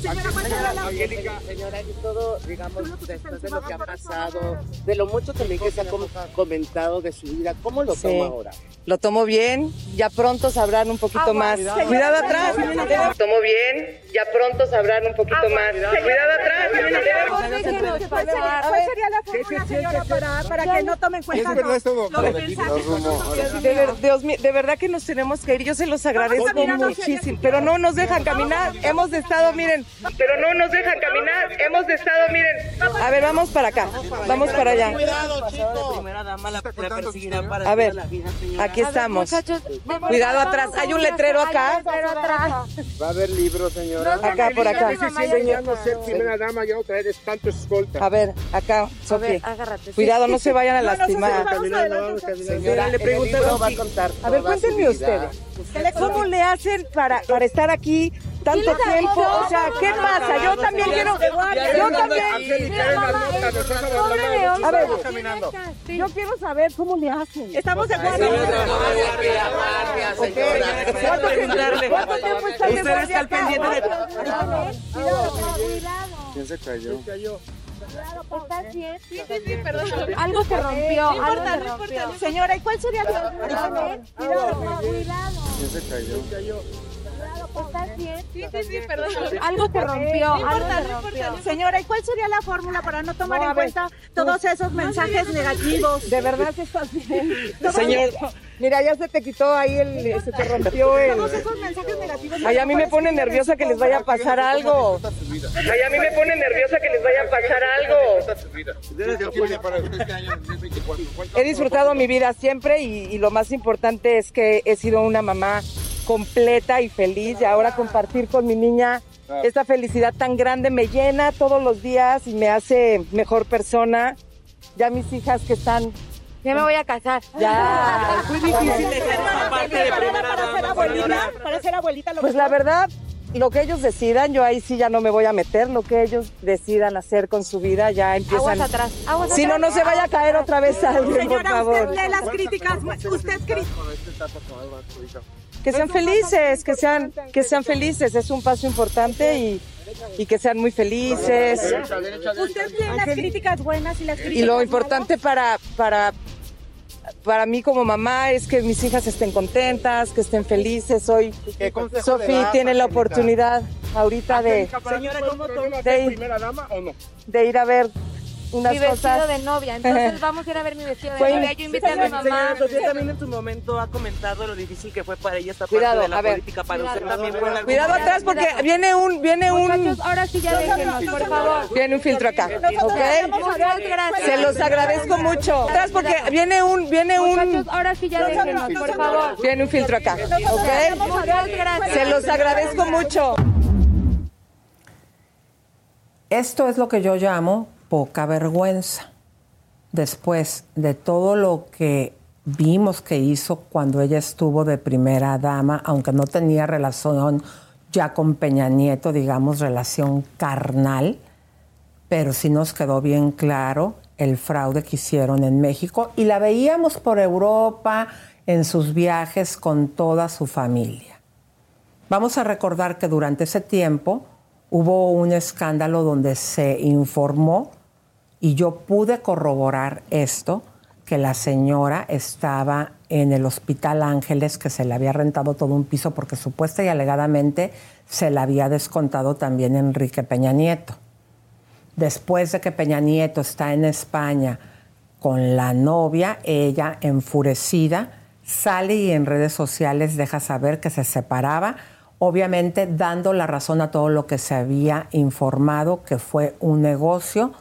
Angélica, señora, y todo, digamos, después de lo que ha pasado, de lo mucho también que se ha com- comentado de su vida, ¿cómo lo Sí. toma ahora? Lo tomo bien, ya pronto sabrán un poquito más. Cuidado. Cuidado atrás. Lo tomo bien, ya pronto sabrán un poquito más. Cuidado atrás. ¿Cuál sería, cuál sería la fórmula, señora, para, para que no tomen cuenta Es verdad, todo. los mensajes? De, ver- Dios mío, de verdad que nos tenemos que ir. Yo se los agradezco muchísimo. Pero no nos dejan caminar. Hemos estado, miren. Pero no nos dejan caminar. Hemos estado, miren. A ver, vamos para acá. Vamos para allá. Cuidado, chico. primera dama la, para A ver, aquí estamos. Cuidado atrás. Hay un letrero acá. Va a haber libros, señora. Acá, por acá. Sí, sí, señor, no ser primera dama, ya otra vez tanto escolta. A ver, acá, Sofía. Cuidado, no se vayan a lastimar. Señora, le preguntaron va a contar A ver, cuéntenme ustedes. ¿Cómo le hacen para, para estar aquí tanto tiempo? O sea, ¿qué pasa? Yo también quiero. Yo también. A ver, yo quiero saber cómo le hacen. Estamos de acuerdo. ¿Cuánto tiempo Usted está guardia al pendiente de- Cuidado. ¿Quién se cayó? ¿Estás bien? Sí, sí, sí, perdón. Algo se rompió, No importa, se no importa. Señora, ¿y cuál sería fórmula? Cuidado, cuidado. ¿Quién se cayó? ¿Estás bien? Sí, sí, sí, perdón. Algo que rompió. No importa, no importa. Señora, ¿y cuál sería la fórmula para no tomar No, en ver, cuenta tú- todos esos mensajes negativos? ¿De verdad que estás bien? Señor, mira, ya se te quitó ahí el, se te rompió el... Todos esos mensajes negativos. Ay, a mí me pone nerviosa que les vaya a pasar algo. Ay, a mí me pone nerviosa que les vaya a pasar algo. He disfrutado mi vida siempre y, y lo más importante es que he sido una mamá completa y feliz y ahora compartir con mi niña esta felicidad tan grande me llena todos los días y me hace mejor persona. Ya mis hijas que están... Ya me voy a casar. Ya. Es muy difícil dejar esa parte de primera para ser abuelita, para ser abuelita lo Pues la verdad, lo que ellos decidan, yo ahí sí ya no me voy a meter, lo que ellos decidan hacer con su vida ya empiezan. Aguas atrás, aguas Si no, atrás. no se vaya a caer otra vez alguien, por Señora, favor. usted lee las críticas, usted cri- Que sean felices, que sean, que sean felices, es un paso importante y, y que sean muy felices. usted lee las críticas buenas y las críticas Y lo importante para, para, para mí como mamá es que mis hijas estén contentas, que estén felices. Hoy Sofi tiene la oportunidad ahorita de, Señora, ¿cómo de ir- primera dama o no? de ir a ver unas mi vestido cosas. de novia. Entonces vamos a ir a ver mi vestido de novia. Yo invité a mi mamá. Señora Sofía también en su momento ha comentado lo difícil que fue para ella esta Cuidado, parte de la a ver. política. Para usted también fue Cuidado atrás porque viene un, viene un, Muchachos, ahora sí ya déjenos, por favor. viene un filtro acá, ¿ok? Muchas gracias. Se los agradezco mucho. Atrás porque viene un, viene un, Muchachos, ahora sí ya déjenos, por favor. viene un filtro acá, ¿ok? Muchas gracias. Se los agradezco mucho. Esto es lo que yo llamo poca vergüenza. Después de todo lo que vimos que hizo cuando ella estuvo de primera dama, aunque no tenía relación ya con Peña Nieto, digamos, relación carnal, pero sí nos quedó bien claro el fraude que hicieron en México y la veíamos por Europa en sus viajes con toda su familia. Vamos a recordar que durante ese tiempo hubo un escándalo donde se informó y yo pude corroborar esto, que la señora estaba en el Hospital Ángeles, que se le había rentado todo un piso porque supuesta y alegadamente se le había descontado también Enrique Peña Nieto. Después de que Peña Nieto está en España con la novia, ella enfurecida sale y en redes sociales deja saber que se separaba, obviamente dando la razón a todo lo que se había informado, que fue un negocio.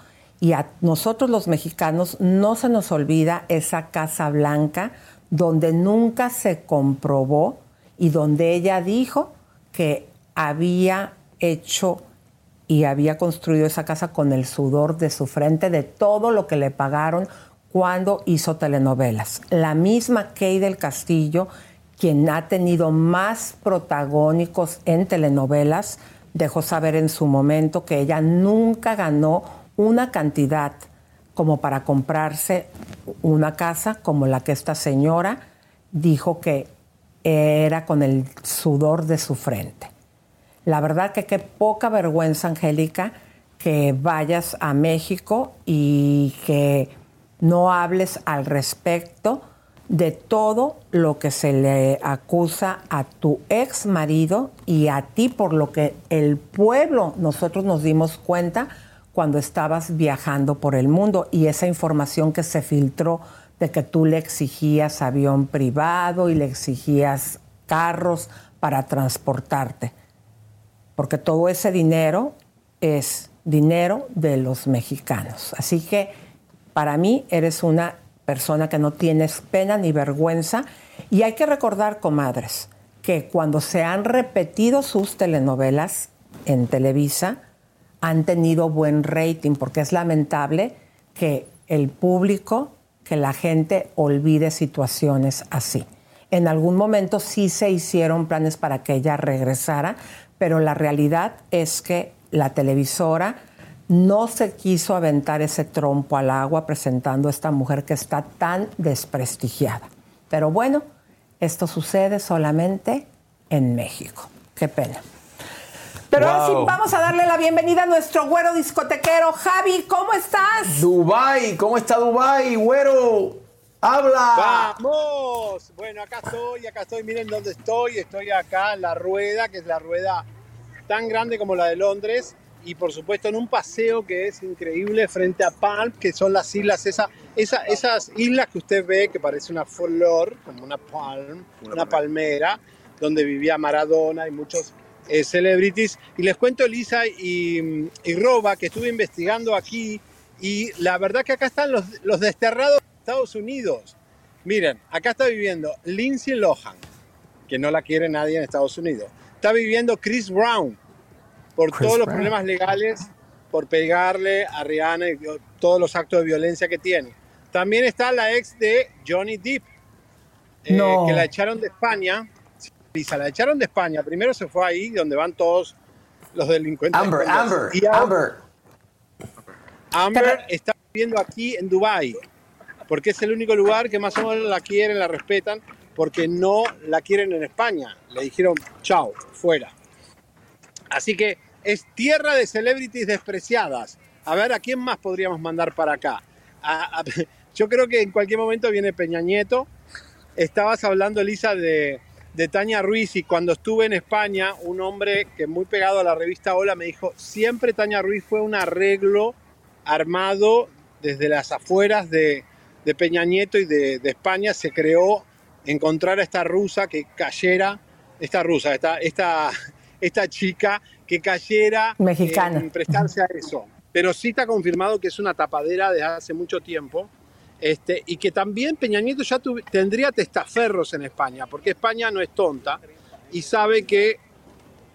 Y a nosotros los mexicanos no se nos olvida esa Casa Blanca donde nunca se comprobó y donde ella dijo que había hecho y había construido esa casa con el sudor de su frente, de todo lo que le pagaron cuando hizo telenovelas. La misma Kay del Castillo, quien ha tenido más protagónicos en telenovelas, dejó saber en su momento que ella nunca ganó una cantidad como para comprarse una casa como la que esta señora dijo que era con el sudor de su frente. La verdad que qué poca vergüenza, Angélica, que vayas a México y que no hables al respecto de todo lo que se le acusa a tu ex marido y a ti por lo que el pueblo, nosotros nos dimos cuenta cuando estabas viajando por el mundo y esa información que se filtró de que tú le exigías avión privado y le exigías carros para transportarte porque todo ese dinero es dinero de los mexicanos. Así que para mí eres una persona que no tienes pena ni vergüenza y hay que recordar, comadres, que cuando se han repetido sus telenovelas en Televisa, han tenido buen rating, porque es lamentable que el público, que la gente olvide situaciones así. En algún momento sí se hicieron planes para que ella regresara, pero la realidad es que la televisora no se quiso aventar ese trompo al agua presentando a esta mujer que está tan desprestigiada. Pero bueno, esto sucede solamente en México. Qué pena. Pero ahora sí, vamos a darle la bienvenida a nuestro güero discotequero. Javi, ¿cómo estás? Dubai, ¿cómo está Dubai, güero? ¡Habla! ¡Vamos! Bueno, acá estoy, acá estoy. Miren dónde estoy. Estoy acá en la rueda, que es la rueda tan grande como la de Londres. Y por supuesto en un paseo que es increíble frente a Palm, que son las islas, esa, esa- esas islas que usted ve que parece una flor, como una palm, una palmera, donde vivía Maradona y muchos eh, celebrities. Y les cuento, Lisa y, y Roba, que estuve investigando aquí y la verdad que acá están los, los desterrados de Estados Unidos. Miren, acá está viviendo Lindsay Lohan, que no la quiere nadie en Estados Unidos. Está viviendo Chris Brown, por Chris todos los problemas legales, por pegarle a Rihanna y todos los actos de violencia que tiene. También está la ex de Johnny Depp, eh, No. que la echaron de España. La echaron de España. Primero se fue ahí, donde van todos los delincuentes. Amber. Amber, Amber. Amber está viviendo aquí en Dubai, porque es el único lugar que más o menos la quieren, la respetan, porque no la quieren en España. Le dijeron, chao, fuera. Así que es tierra de celebrities despreciadas. A ver, ¿a quién más podríamos mandar para acá? A- a- yo creo que en cualquier momento viene Peña Nieto. Estabas hablando, Elisa, de, de Tania Ruiz y cuando estuve en España, un hombre que muy pegado a la revista Hola me dijo, siempre Tania Ruiz fue un arreglo armado desde las afueras de, de Peña Nieto y de, de España. Se creó encontrar a esta rusa que cayera, esta rusa, esta, esta, esta chica que cayera Mexicana. en prestarse a eso. Pero sí está confirmado que es una tapadera desde hace mucho tiempo. Este, y que también Peña Nieto ya tendría testaferros en España, porque España no es tonta y sabe que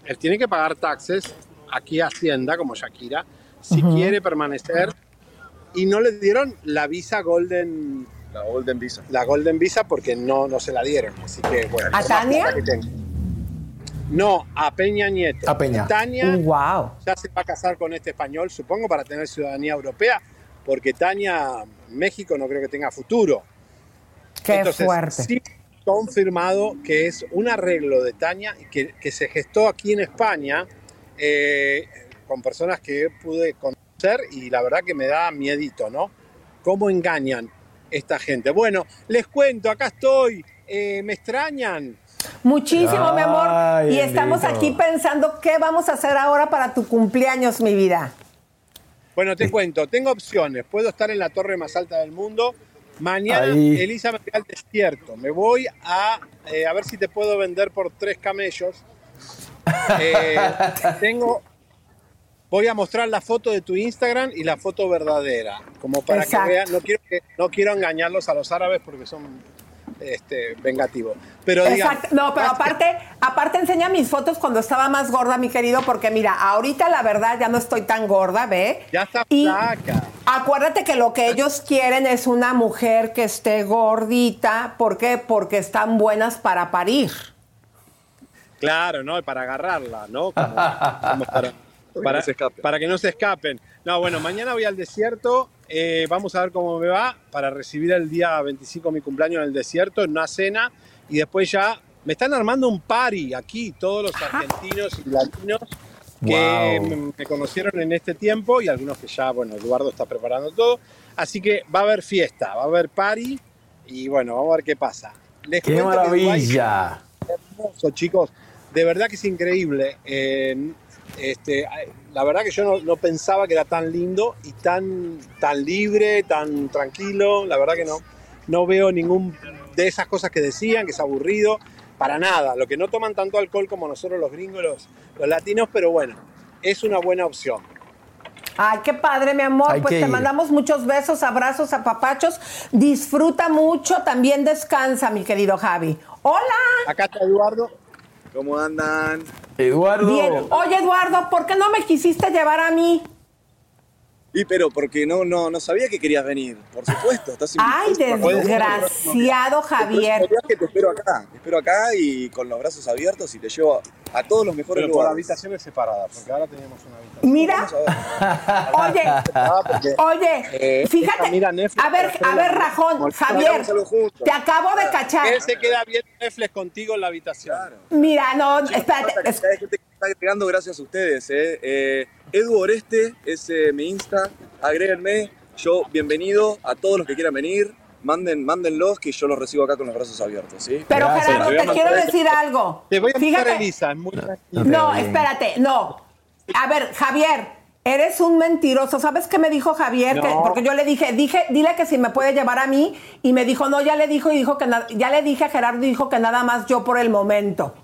él tiene que pagar taxes aquí a Hacienda, como Shakira, si quiere permanecer. Y no le dieron la visa Golden. La Golden Visa. La Golden Visa porque no, no se la dieron. Así que bueno. ¿A Tania? No, a Peña Nieto. A Peña. Tania wow. ya se va a casar con este español, supongo, para tener ciudadanía europea, porque Tania, México no creo que tenga futuro. Qué Entonces, fuerte. Sí, confirmado que es un arreglo de Tania que, que se gestó aquí en España eh, con personas que pude conocer y la verdad que me da miedito, ¿no? ¿Cómo engañan esta gente? Bueno, les cuento, acá estoy, eh, me extrañan. Muchísimo, mi amor. Y estamos aquí pensando qué vamos a hacer ahora para tu cumpleaños, mi vida. Bueno, te cuento, tengo opciones. Puedo estar en la torre más alta del mundo. Mañana Ahí. Elisa me va al desierto. Me voy a eh, a ver si te puedo vender por tres camellos. Eh, tengo. Voy a mostrar la foto de tu Instagram y la foto verdadera, como para Exacto. que vean. No quiero, que- no quiero engañarlos a los árabes porque son este, vengativos. Pero. No, pero aparte, aparte enseña mis fotos cuando estaba más gorda, mi querido, porque mira, ahorita la verdad ya no estoy tan gorda, ¿ve? ya está Y flaca. acuérdate que lo que ellos quieren es una mujer que esté gordita. ¿Por qué? Porque están buenas para parir. Claro, ¿no? Para agarrarla, ¿no? Como- como para, para- para que no se escapen. No, bueno, mañana voy al desierto. Eh, vamos a ver cómo me va para recibir el día 25 mi cumpleaños en el desierto, en una cena. Y después ya me están armando un party aquí, todos los argentinos y latinos que Wow. me, me conocieron en este tiempo y algunos que ya, bueno, Eduardo está preparando todo. Así que va a haber fiesta, va a haber party y bueno, vamos a ver qué pasa. Les ¡Qué cuento que maravilla! hermoso, chicos. De verdad que es increíble. Eh, este, la verdad que yo no, no pensaba que era tan lindo y tan, tan libre, tan tranquilo. La verdad que no, no veo ningún de esas cosas que decían, que es aburrido. Para nada. Lo que no toman tanto alcohol como nosotros los gringos, los, los latinos, pero bueno, es una buena opción. Ay, qué padre, mi amor. Hay pues te ir. mandamos muchos besos, abrazos, apapachos. Disfruta mucho, también descansa, mi querido Javi. Hola. Acá está Eduardo. ¿Cómo andan? Eduardo. Bien. Oye, Eduardo, ¿por qué no me quisiste llevar a mí? Y pero porque no, no, no sabía que querías venir. Por supuesto, estás Ay, desgraciado Javier. Que te espero acá, te espero acá y con los brazos abiertos y te llevo a, a todos los mejores Pero por lugares. habitaciones separadas, porque ahora tenemos una habitación. Mira. Oye, Ah, porque, oye, eh, fíjate. mira Netflix, A ver, pero a ver, Rajón, Javier, te acabo de cachar. Él se queda viendo Netflix contigo en la habitación. Mira, no, espérate. Hay gente que está agregando gracias a ustedes. Eh. Eh, Edu Oreste es eh, mi Insta. Agréguenme. Yo, bienvenido a todos los que quieran venir. manden, mándenlos que yo los recibo acá con los brazos abiertos, ¿sí? Pero Gerardo, Te quiero decir algo. Te voy a Fíjate. a Elisa, muy tranquila. No, espérate, no. A ver, Javier, eres un mentiroso. ¿Sabes qué me dijo Javier? Que- No. porque yo le dije, dije, dile que si me puede llevar a mí. Y me dijo, no, ya le dijo y dijo que ya le dije a Gerardo y dijo que nada más yo por el momento.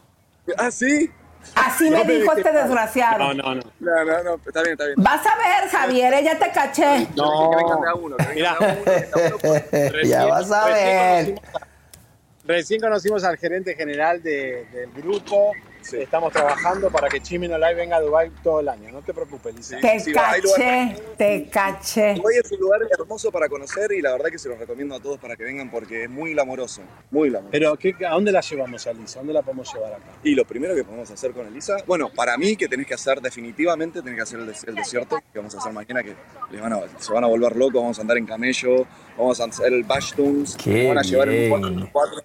¿Ah, sí? Así No me dijo este mal. desgraciado. No, no, no. No, no, no, está bien, está bien. Vas a ver, Javier, ella te caché. No. Que vengan de a uno, que vengan de a uno, que está bueno, pues. ya vas a ver. Recién conocimos, a- recién conocimos al gerente general de- del grupo. Estamos trabajando para que Chimino Live venga a Dubai todo el año. No te preocupes, Lisa. Te lugar- caché, te caché. Dubái es un lugar hermoso para conocer y la verdad que se los recomiendo a todos para que vengan porque es muy glamoroso, muy glamoroso. Pero ¿qué- ¿a dónde la llevamos a Lisa? ¿A dónde la podemos llevar acá? Y lo primero que podemos hacer con Elisa, bueno, para mí que tenés que hacer definitivamente, tenés que hacer el, des- el desierto, que vamos a hacer mañana, que les van a, se van a volver locos, vamos a andar en camello, vamos a hacer el Bashtuns, Qué van a llevar en bien. un 4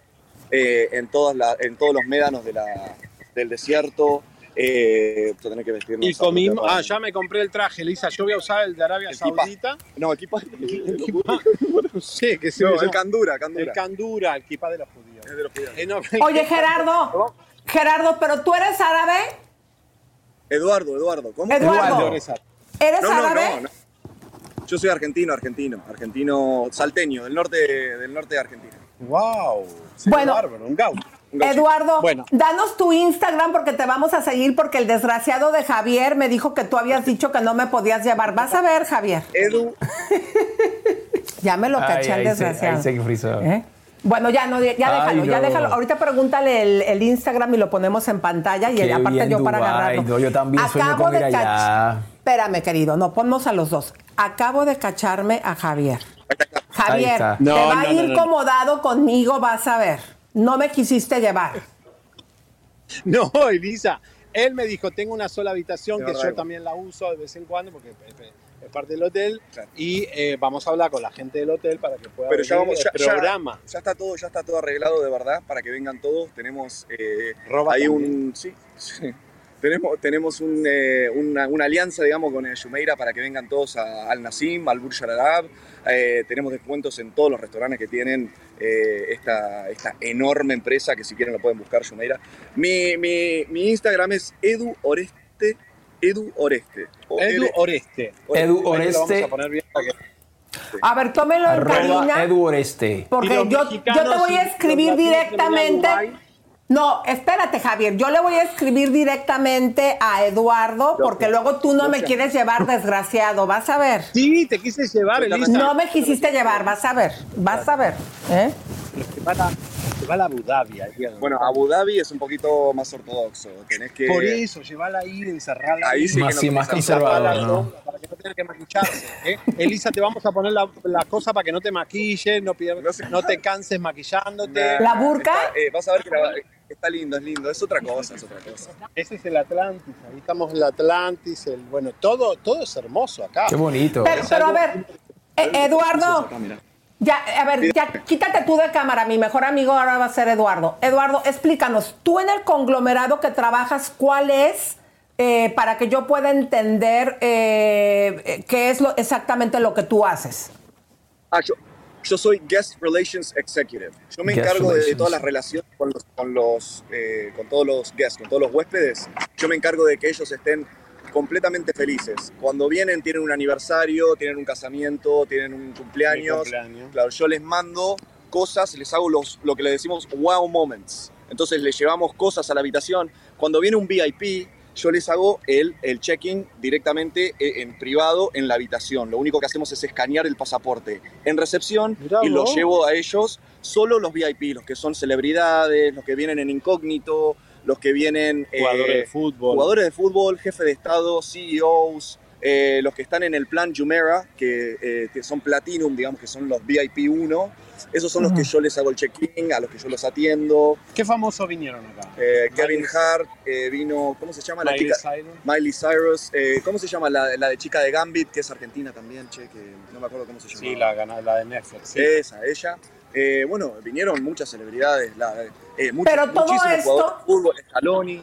en, todas la- en todos los médanos de la- del desierto, eh, tenés que vestirnos. Y comimos. Ah, ya me compré el traje, Lisa. Yo voy a usar el de Arabia Equipa. Saudita. No, equipa. No sé, qué sé No, yo. el candura, candura. El candura, el equipa de los judíos. De los judíos. Eh, no, Oye, Gerardo, Gerardo, pero tú eres árabe. Eduardo, Eduardo, ¿cómo? Eduardo. ¿Eres no, no, árabe? no, no. Yo soy argentino, argentino, argentino salteño, del norte, del norte de Argentina. ¡Wow! Bueno. bárbaro, un gaucho. Eduardo, Bueno. danos tu Instagram porque te vamos a seguir porque el desgraciado de Javier me dijo que tú habías dicho que no me podías llevar. Vas a ver, Javier. Edu. Ya me lo caché se- desgraciado. ahí se frizó. ¿Eh? Bueno, ya no, ya déjalo, Ay, ya déjalo. Ahorita pregúntale el, el Instagram y lo ponemos en pantalla y Qué aparte bien yo para agarrarlo. no, yo también sueño Acabo con de ir allá. cach- Espérame, querido, no, ponnos a los dos. Acabo de cacharme a Javier. Javier, te No, va a no, ir no, no. acomodado conmigo, vas a ver. No me quisiste llevar. No, Elisa. Él me dijo, tengo una sola habitación que yo también la uso de vez en cuando porque es- es es parte del hotel y eh, vamos a hablar con la gente del hotel para que pueda Pero ya vamos, el ya, ya- programa. ya está todo, ya está todo arreglado de verdad para que vengan todos. Tenemos eh, Roba ahí también. un, sí, sí. Tenemos, tenemos un, eh, una, una alianza, digamos, con el Jumeirah para que vengan todos a- al Nasim, al Burj Al Arab. Eh, tenemos descuentos en todos los restaurantes que tienen eh, esta, esta enorme empresa, que si quieren lo pueden buscar, Jumeirah. Mi, mi, mi Instagram es Edu Oreste. Edu Oreste. O Edu L- Oreste. Edu Ahí lo Oreste. vamos a poner bien para que- A ver, tómelo en Arroba cabina. Edu Oreste. Porque yo, yo te voy a sí, escribir directamente. No, espérate, Javier. Yo le voy a escribir directamente a Eduardo porque luego tú no me quieres llevar, desgraciado. Vas a ver. Sí, te quise llevar, Elisa. No me quisiste llevar, vas a ver. Vas a ver. ¿eh? Va a, Abu Dhabi. ahí, a- Bueno, Abu Dhabi es un poquito más ortodoxo. Tenés que... Por eso, llevarla ahí, encerrarla Ahí sí Más, que sí, no más tenés conservador, taparla ¿no? Para que no tenga que maquillarse. ¿eh? Elisa, te vamos a poner la, la cosa para que no te maquilles, no, pierdas- no te canses maquillándote. ¿La burka? Está- eh, vas a ver que la- está lindo, es lindo. Es otra cosa, es otra cosa. Ese es el Atlantis, ahí estamos en el Atlantis, el, bueno, todo, todo es hermoso acá. Qué bonito. Pero, pero a ver, eh, Eduardo, Acá, mira. Ya, a ver, ya quítate tú de cámara. Mi mejor amigo ahora va a ser Eduardo. Eduardo, explícanos, tú en el conglomerado que trabajas, ¿cuál es? eh, para que yo pueda entender eh, qué es lo, exactamente lo que tú haces. Ah, yo, yo soy Guest Relations Executive. Yo me Guest encargo de, todas las relaciones con, los, con, los, eh, con todos los guests, con todos los huéspedes. Yo me encargo de que ellos estén completamente felices. Cuando vienen tienen un aniversario, tienen un casamiento, tienen un cumpleaños. Cumpleaños. Claro, yo les mando cosas, les hago los, lo que le decimos wow moments. Entonces les llevamos cosas a la habitación. Cuando viene un VIP, yo les hago el, el check-in directamente eh, en privado en la habitación. Lo único que hacemos es escanear el pasaporte en recepción Mirá y los vos. llevo a ellos, solo los VIP, los que son celebridades, los que vienen en incógnito, los que vienen... eh, Jugadores de fútbol. Jugadores de fútbol, jefe de Estado, CEOs, eh, los que están en el plan Jumeirah, que, eh, que son Platinum, digamos que son los VIP 1. Esos son los que yo les hago el check-in, a los que yo los atiendo. ¿Qué famosos vinieron acá? Eh, Kevin Hart eh, vino, ¿cómo se llama la Miley chica? Cyrus. Miley Cyrus. eh, ¿Cómo se llama la, la de chica de Gambit, que es argentina también, che, que no me acuerdo cómo se llama. Sí, la, la de Netflix. sí. Esa, ella. Eh, bueno, vinieron muchas celebridades, la, eh, muchos- Pero todo muchísimos esto- jugadores de fútbol, Scaloni.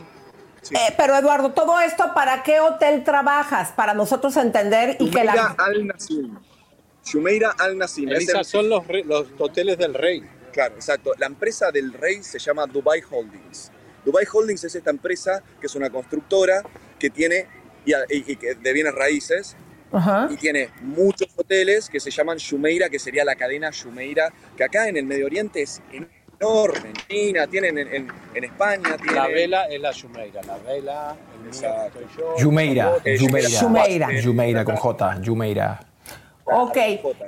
Sí. Eh, pero Eduardo, todo esto, ¿para qué hotel trabajas? Para nosotros entender y que la... Al Nasim. Shumeira Al Nassim. Elisa, el- son los, re- los hoteles del rey. Claro, exacto. La empresa del rey se llama Dubai Holdings. Dubai Holdings es esta empresa que es una constructora que tiene y, y- y que de bienes raíces Ajá. y tiene muchos hoteles que se llaman Shumeira, que sería la cadena Shumeira, que acá en el Medio Oriente es enorme. En China, tienen en, en- en España, tienen... La vela es la Shumeira. La vela, el mío soy yo. Jumeira, Jumeira. Shumeira. Jumeira con J, Jumeira. Ok,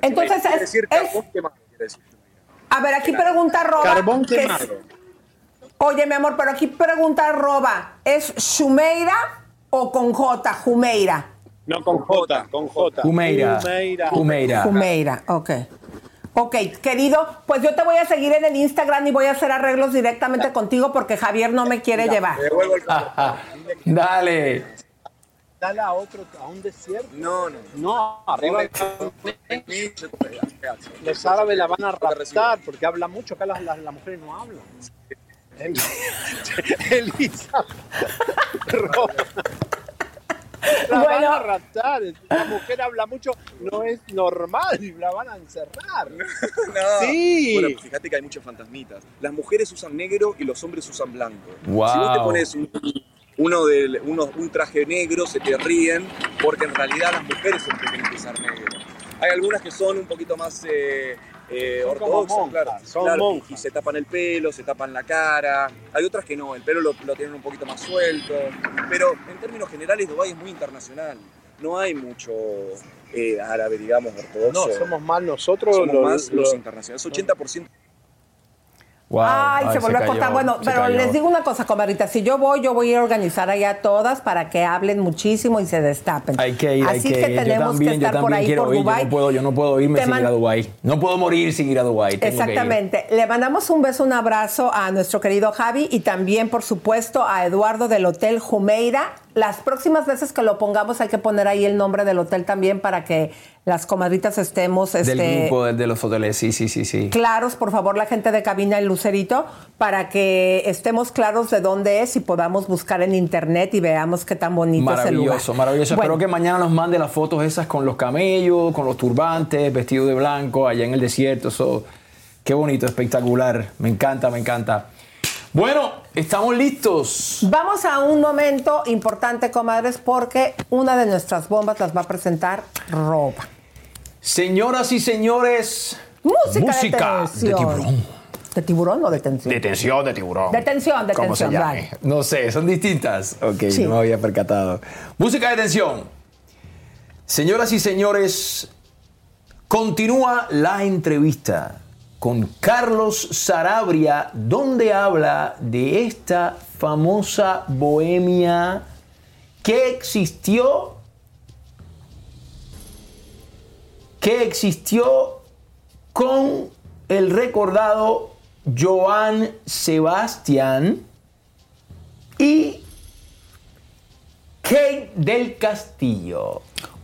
entonces Quiere es, decir es- carbón quemado, quiere decir. a ver, aquí pregunta Roba. Carbón que es- quemado. oye, mi amor, pero aquí pregunta Roba, ¿es Shumeira o con J, Jumeira? No, con J, con J. Jumeira. Jumeira. Jumeira. Jumeira, ok. Ok, querido, pues yo te voy a seguir en el Instagram y voy a hacer arreglos directamente contigo porque Javier no me quiere llevar. Dale. Dale a otro, a un desierto. No, no. No, arriba. Los árabes la van a raptar porque habla mucho. Acá las, las, las mujeres no hablan. El- Elisa. La van Bueno. a raptar. La mujer habla mucho. No es normal. La van a encerrar. No. Sí. Bueno, pues fíjate que hay muchos fantasmitas. Las mujeres usan negro y los hombres usan blanco. Wow. Si vos te pones un, uno de, uno- un traje negro, se te ríen, porque en realidad las mujeres que tienen que usar negro. Hay algunas que son un poquito más eh, eh, Son como ortodoxas, monjas, claro, son claro, monjas. y se tapan el pelo, se tapan la cara. Hay otras que no, el pelo lo, lo tienen un poquito más suelto. Pero en términos generales, Dubái es muy internacional. No hay mucho eh, árabe, digamos, ortodoxo. No, somos más nosotros Somos los- más los los- internacionales. 80% Wow. Ay, se volvió a cayó, cortar. Bueno, pero cayó. les digo una cosa, comadrita. Si yo voy, yo voy a organizar allá todas para que hablen muchísimo y se destapen. Hay que ir, hay Así que que, ir. Yo tenemos también, que estar por ahí por ir. Yo no puedo, yo no puedo irme sin man- ir a Dubái. No puedo morir sin ir a Dubái. tengo que ir. Exactamente. Le mandamos un beso, un abrazo a nuestro querido Javi y también, por supuesto, a Eduardo del Hotel Jumeira. Las próximas veces que lo pongamos hay que poner ahí el nombre del hotel también para que las comadritas estemos Del este, grupo de, de los hoteles, sí, sí, sí, sí. claros, por favor, la gente de cabina y Lucerito, para que estemos claros de dónde es y podamos buscar en internet y veamos qué tan bonito es el lugar. Maravilloso, maravilloso. Bueno, Espero que mañana nos mande las fotos esas con los camellos, con los turbantes, vestidos de blanco, allá en el desierto. Qué bonito, espectacular. Me encanta, me encanta. Bueno, estamos listos. Vamos a un momento importante, comadres, porque una de nuestras bombas las va a presentar Roba. Señoras y señores, Música, música de de tensión. tiburón. ¿De tiburón o de tensión? Detención de tiburón. Detención, ¿Cómo se llame? vale. No sé, son distintas. Ok, Sí. no me había percatado. Música de tensión. Señoras y señores, continúa la entrevista con Carlos Sarabria, donde habla de esta famosa bohemia que existió, que existió con el recordado Joan Sebastián y Kate del Castillo.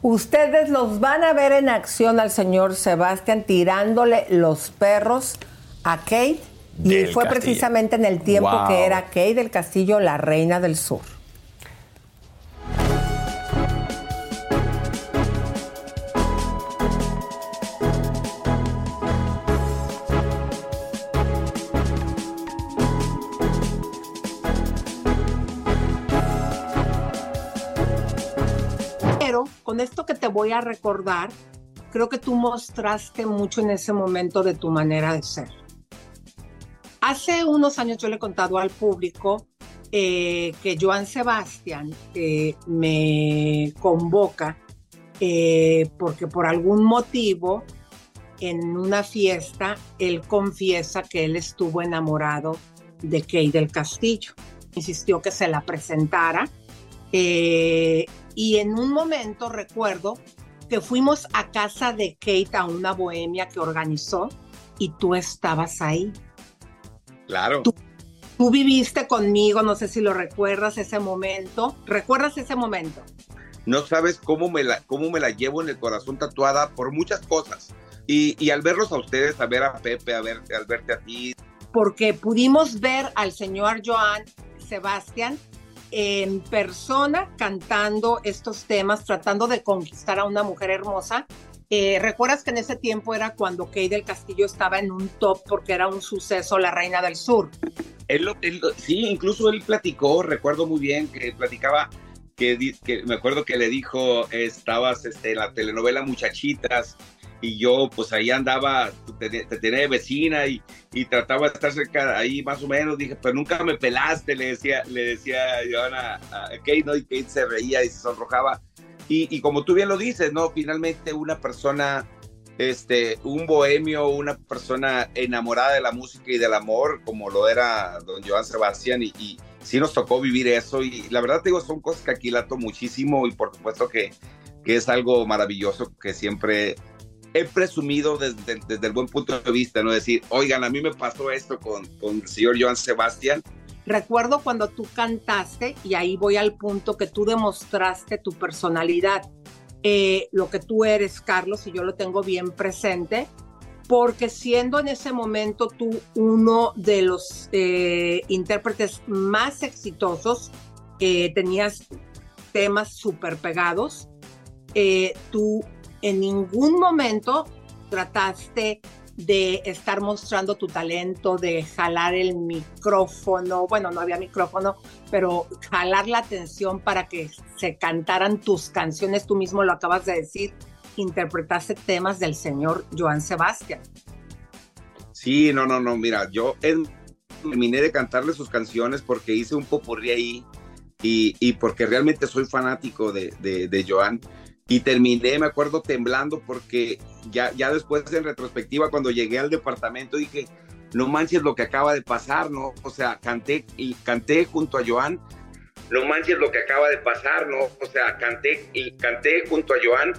Ustedes los van a ver en acción al señor Sebastián tirándole los perros a Kate. Y fue Castillo. precisamente en el tiempo Wow. que era Kate del Castillo la reina del sur. Con esto que te voy a recordar, creo que tú mostraste mucho en ese momento de tu manera de ser. Hace unos años yo le he contado al público eh, que Joan Sebastián eh, me convoca eh, porque por algún motivo en una fiesta él confiesa que él estuvo enamorado de Kay del Castillo. Insistió que se la presentara y en un momento recuerdo que fuimos a casa de Kate a una bohemia que organizó y tú estabas ahí. Claro. Tú viviste conmigo, no sé si lo recuerdas ese momento. ¿Recuerdas ese momento? No sabes cómo me la, cómo me la llevo en el corazón tatuada por muchas cosas. Y, y al verlos a ustedes, a ver a Pepe, a ver, al verte a ti, Porque pudimos ver al señor Joan Sebastián en persona cantando estos temas, tratando de conquistar a una mujer hermosa Eh, ¿Recuerdas que en ese tiempo era cuando Kay del Castillo estaba en un top porque era un suceso la Reina del Sur? Sí, incluso él platicó, recuerdo muy bien que platicaba, que, que me acuerdo que le dijo, estabas este, en la telenovela Muchachitas y yo pues ahí andaba, te, te tenía de vecina y, y trataba de estar cerca ahí más o menos, dije, pero nunca me pelaste, le decía, le decía Joana a Kate, ¿no? Y Kate se reía y se sonrojaba. Y, y como tú bien lo dices, ¿no? Finalmente una persona este, un bohemio, una persona enamorada de la música y del amor, como lo era don Joan Sebastián, y, y sí nos tocó vivir eso, y la verdad te digo, son cosas que aquilato muchísimo, y por supuesto que, que es algo maravilloso que siempre he presumido desde, desde el buen punto de vista, ¿no? Decir, oigan, a mí me pasó esto con, con el señor Joan Sebastián, Recuerdo cuando tú cantaste, y ahí voy al punto que tú demostraste tu personalidad, eh, lo que tú eres, Carlos, y yo lo tengo bien presente, porque siendo en ese momento tú uno de los eh, intérpretes más exitosos, eh, tenías temas súper pegados, eh, tú en ningún momento trataste de estar mostrando tu talento, de jalar el micrófono, bueno, no había micrófono, pero jalar la atención para que se cantaran tus canciones, tú mismo lo acabas de decir, interpretaste temas del señor Joan Sebastián. Sí, no, no, no, mira, yo terminé de cantarle sus canciones porque hice un popurrí ahí y, y porque realmente soy fanático de, de Joan. Y terminé, me acuerdo, temblando porque ya, ya después en retrospectiva, cuando llegué al departamento, dije, no manches lo que acaba de pasar, ¿no? O sea, canté y canté junto a Joan. No manches lo que acaba de pasar, ¿no? O sea, canté y canté junto a Joan.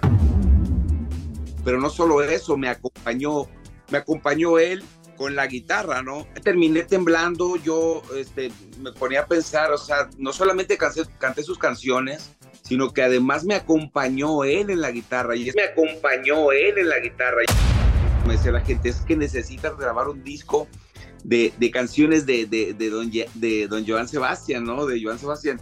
Pero no solo eso, me acompañó, me acompañó él con la guitarra, ¿no? Terminé temblando, yo este, me ponía a pensar, o sea, no solamente canté, canté sus canciones, sino que además me acompañó él en la guitarra. Y me acompañó él en la guitarra. Me decía la gente, es que necesitas grabar un disco de, de canciones de, de, de, don, de don Joan Sebastián, ¿no? De Joan Sebastián.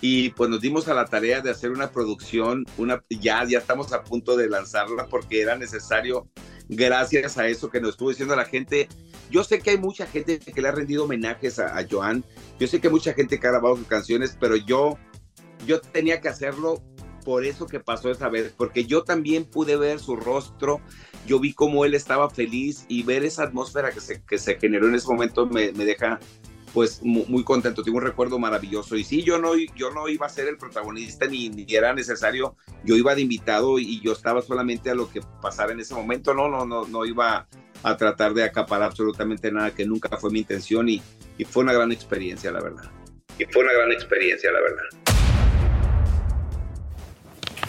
Y pues nos dimos a la tarea de hacer una producción, una, ya, ya estamos a punto de lanzarla porque era necesario, gracias a eso que nos estuvo diciendo la gente. Yo sé que hay mucha gente que le ha rendido homenajes a, a Joan, yo sé que hay mucha gente que ha grabado sus canciones, pero yo, yo tenía que hacerlo por eso que pasó esa vez, porque yo también pude ver su rostro, yo vi cómo él estaba feliz y ver esa atmósfera que se, que se generó en ese momento me, me deja pues mu- muy, contento, tengo un recuerdo maravilloso y sí, yo no, yo no iba a ser el protagonista ni, ni era necesario, yo iba de invitado y yo estaba solamente a lo que pasara en ese momento, no, no, no, no iba a tratar de acaparar absolutamente nada, que nunca fue mi intención y, y fue una gran experiencia, la verdad. Y fue una gran experiencia, la verdad.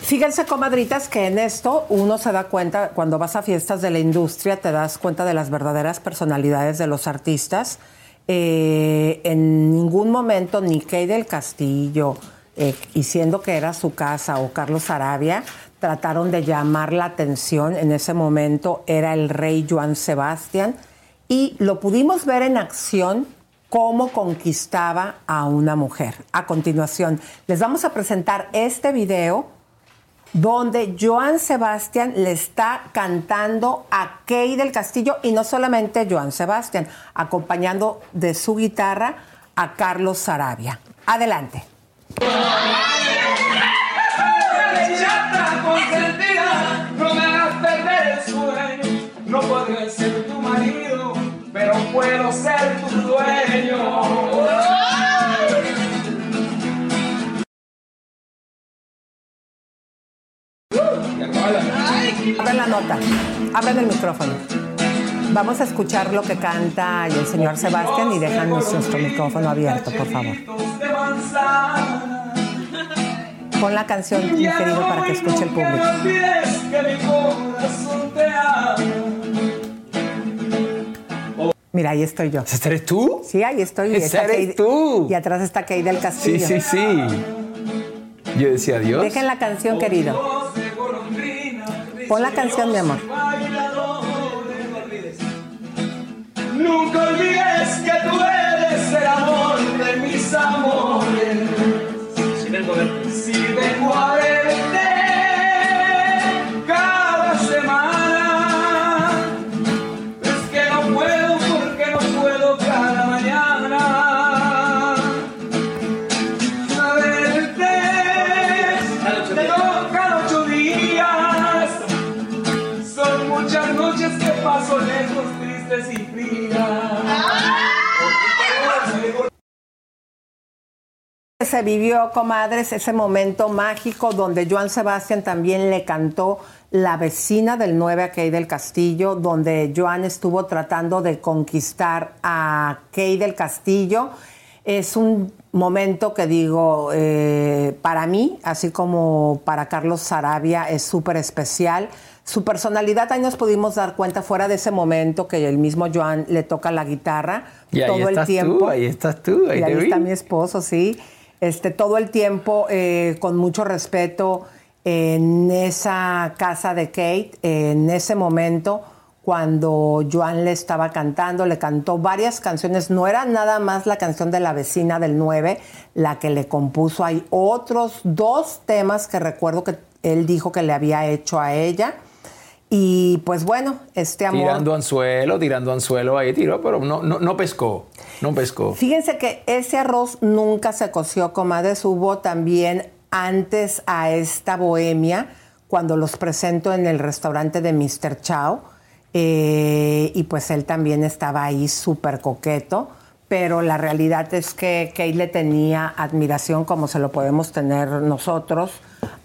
Fíjense, comadritas, que en esto uno se da cuenta, cuando vas a fiestas de la industria, te das cuenta de las verdaderas personalidades de los artistas. Eh, en ningún momento ni Kay del Castillo, eh, que era su casa, o Carlos Arabia, trataron de llamar la atención. En ese momento era el rey Joan Sebastián, y lo pudimos ver en acción cómo conquistaba a una mujer. A continuación, les vamos a presentar este video donde Joan Sebastián le está cantando a Kay del Castillo y no solamente Joan Sebastián, acompañando de su guitarra a Carlos Sarabia. Adelante. No podré ser tu marido, pero puedo ser tu dueño. Abran la nota, abran el micrófono. Vamos a escuchar lo que canta el señor Sebastián y dejan nuestro micrófono abierto, por favor. Pon la canción, mi querido, para que escuche el público. olvides que mi corazón te ama. Mira, ahí estoy yo. ¿Esa eres tú? Sí, ahí estoy. Esa eres Kay- tú. y atrás está Kay del Sí, Castillo. sí, sí. Yo decía Dios. Dejen la canción, querido. Pon la canción, mi amor. Nunca olvides que tú eres el amor de mis amores. Se vivió, comadres, ese momento mágico donde Joan Sebastián también le cantó La vecina del 9 a Kay del Castillo, donde Joan estuvo tratando de conquistar a Kay del Castillo. Es un momento que digo, eh, para mí, así como para Carlos Sarabia, es súper especial. Su personalidad, ahí nos pudimos dar cuenta fuera de ese momento que el mismo Joan le toca la guitarra Y ahí todo el tiempo. tú, ahí estás tú, ahí y ahí vi. está mi esposo, sí. Este, todo el tiempo eh, con mucho respeto en esa casa de Kate, en ese momento cuando Joan le estaba cantando, le cantó varias canciones, no era nada más la canción de la vecina del 9 la que le compuso, hay otros dos temas que recuerdo que él dijo que le había hecho a ella. Y pues bueno, este amor... Tirando anzuelo, tirando anzuelo, ahí tiró, pero no, no, no pescó, no pescó. Fíjense que ese arroz nunca se coció, comadres. Hubo también antes a esta bohemia, cuando los presento en el restaurante de Mr. Chow. eh, y pues él también estaba ahí súper coqueto. Pero la realidad es que Kate le tenía admiración, como se lo podemos tener nosotros,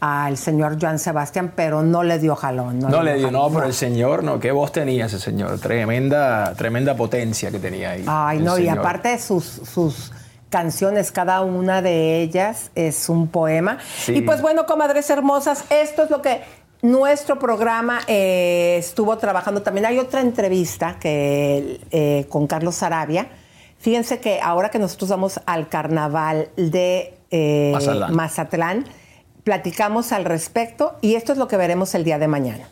al señor Joan Sebastián, pero no le dio jalón. No, le dio, jalón, no, pero el señor, no, qué voz tenía ese señor, tremenda, tremenda potencia que tenía ahí. Ay, no, y aparte sus, sus canciones, cada una de ellas es un poema. Sí. Y pues bueno, comadres hermosas, esto es lo que nuestro programa eh, estuvo trabajando. También hay otra entrevista que eh, con Carlos Sarabia. Fíjense que ahora que nosotros vamos al carnaval de eh, Mazatlán. Platicamos al respecto y esto es lo que veremos el día de mañana.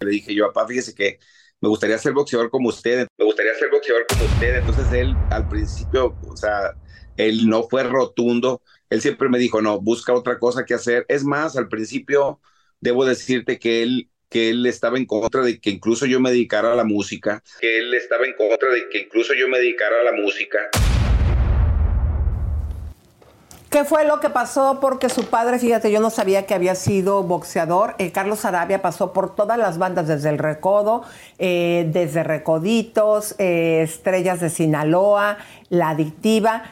Le dije yo, papá, fíjese que me gustaría ser boxeador como usted, me gustaría ser boxeador como usted. Entonces él al principio, o sea, él no fue rotundo. Él siempre me dijo, no, busca otra cosa que hacer. Es más, al principio debo decirte que él que él estaba en contra de que incluso yo me dedicara a la música, que él estaba en contra de que incluso yo me dedicara a la música. ¿Qué fue lo que pasó? Porque su padre, fíjate, yo no sabía que había sido boxeador. Eh, Carlos Arabia pasó por todas las bandas, desde El Recodo, eh, desde Recoditos, eh, Estrellas de Sinaloa, La Adictiva.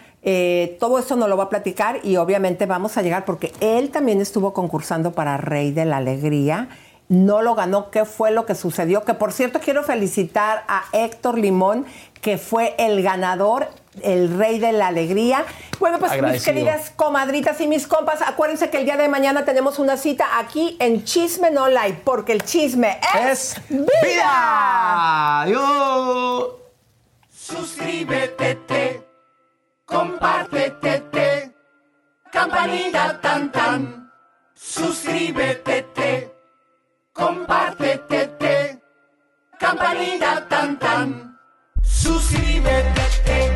Todo esto nos lo va a platicar y obviamente vamos a llegar porque él también estuvo concursando para Rey de la Alegría. No lo ganó. ¿Qué fue lo que sucedió? Que por cierto quiero felicitar a Héctor Limón, que fue el ganador, el rey de la alegría. Bueno, pues mis queridas comadritas y mis compas, acuérdense que el día de mañana tenemos una cita aquí en Chisme No Like, porque el chisme es, vida. Adiós. Suscríbete, te, compártete, te, campanita tan tan. Suscríbete, te, compártete, te, campanita tan tan. Suscríbete, te,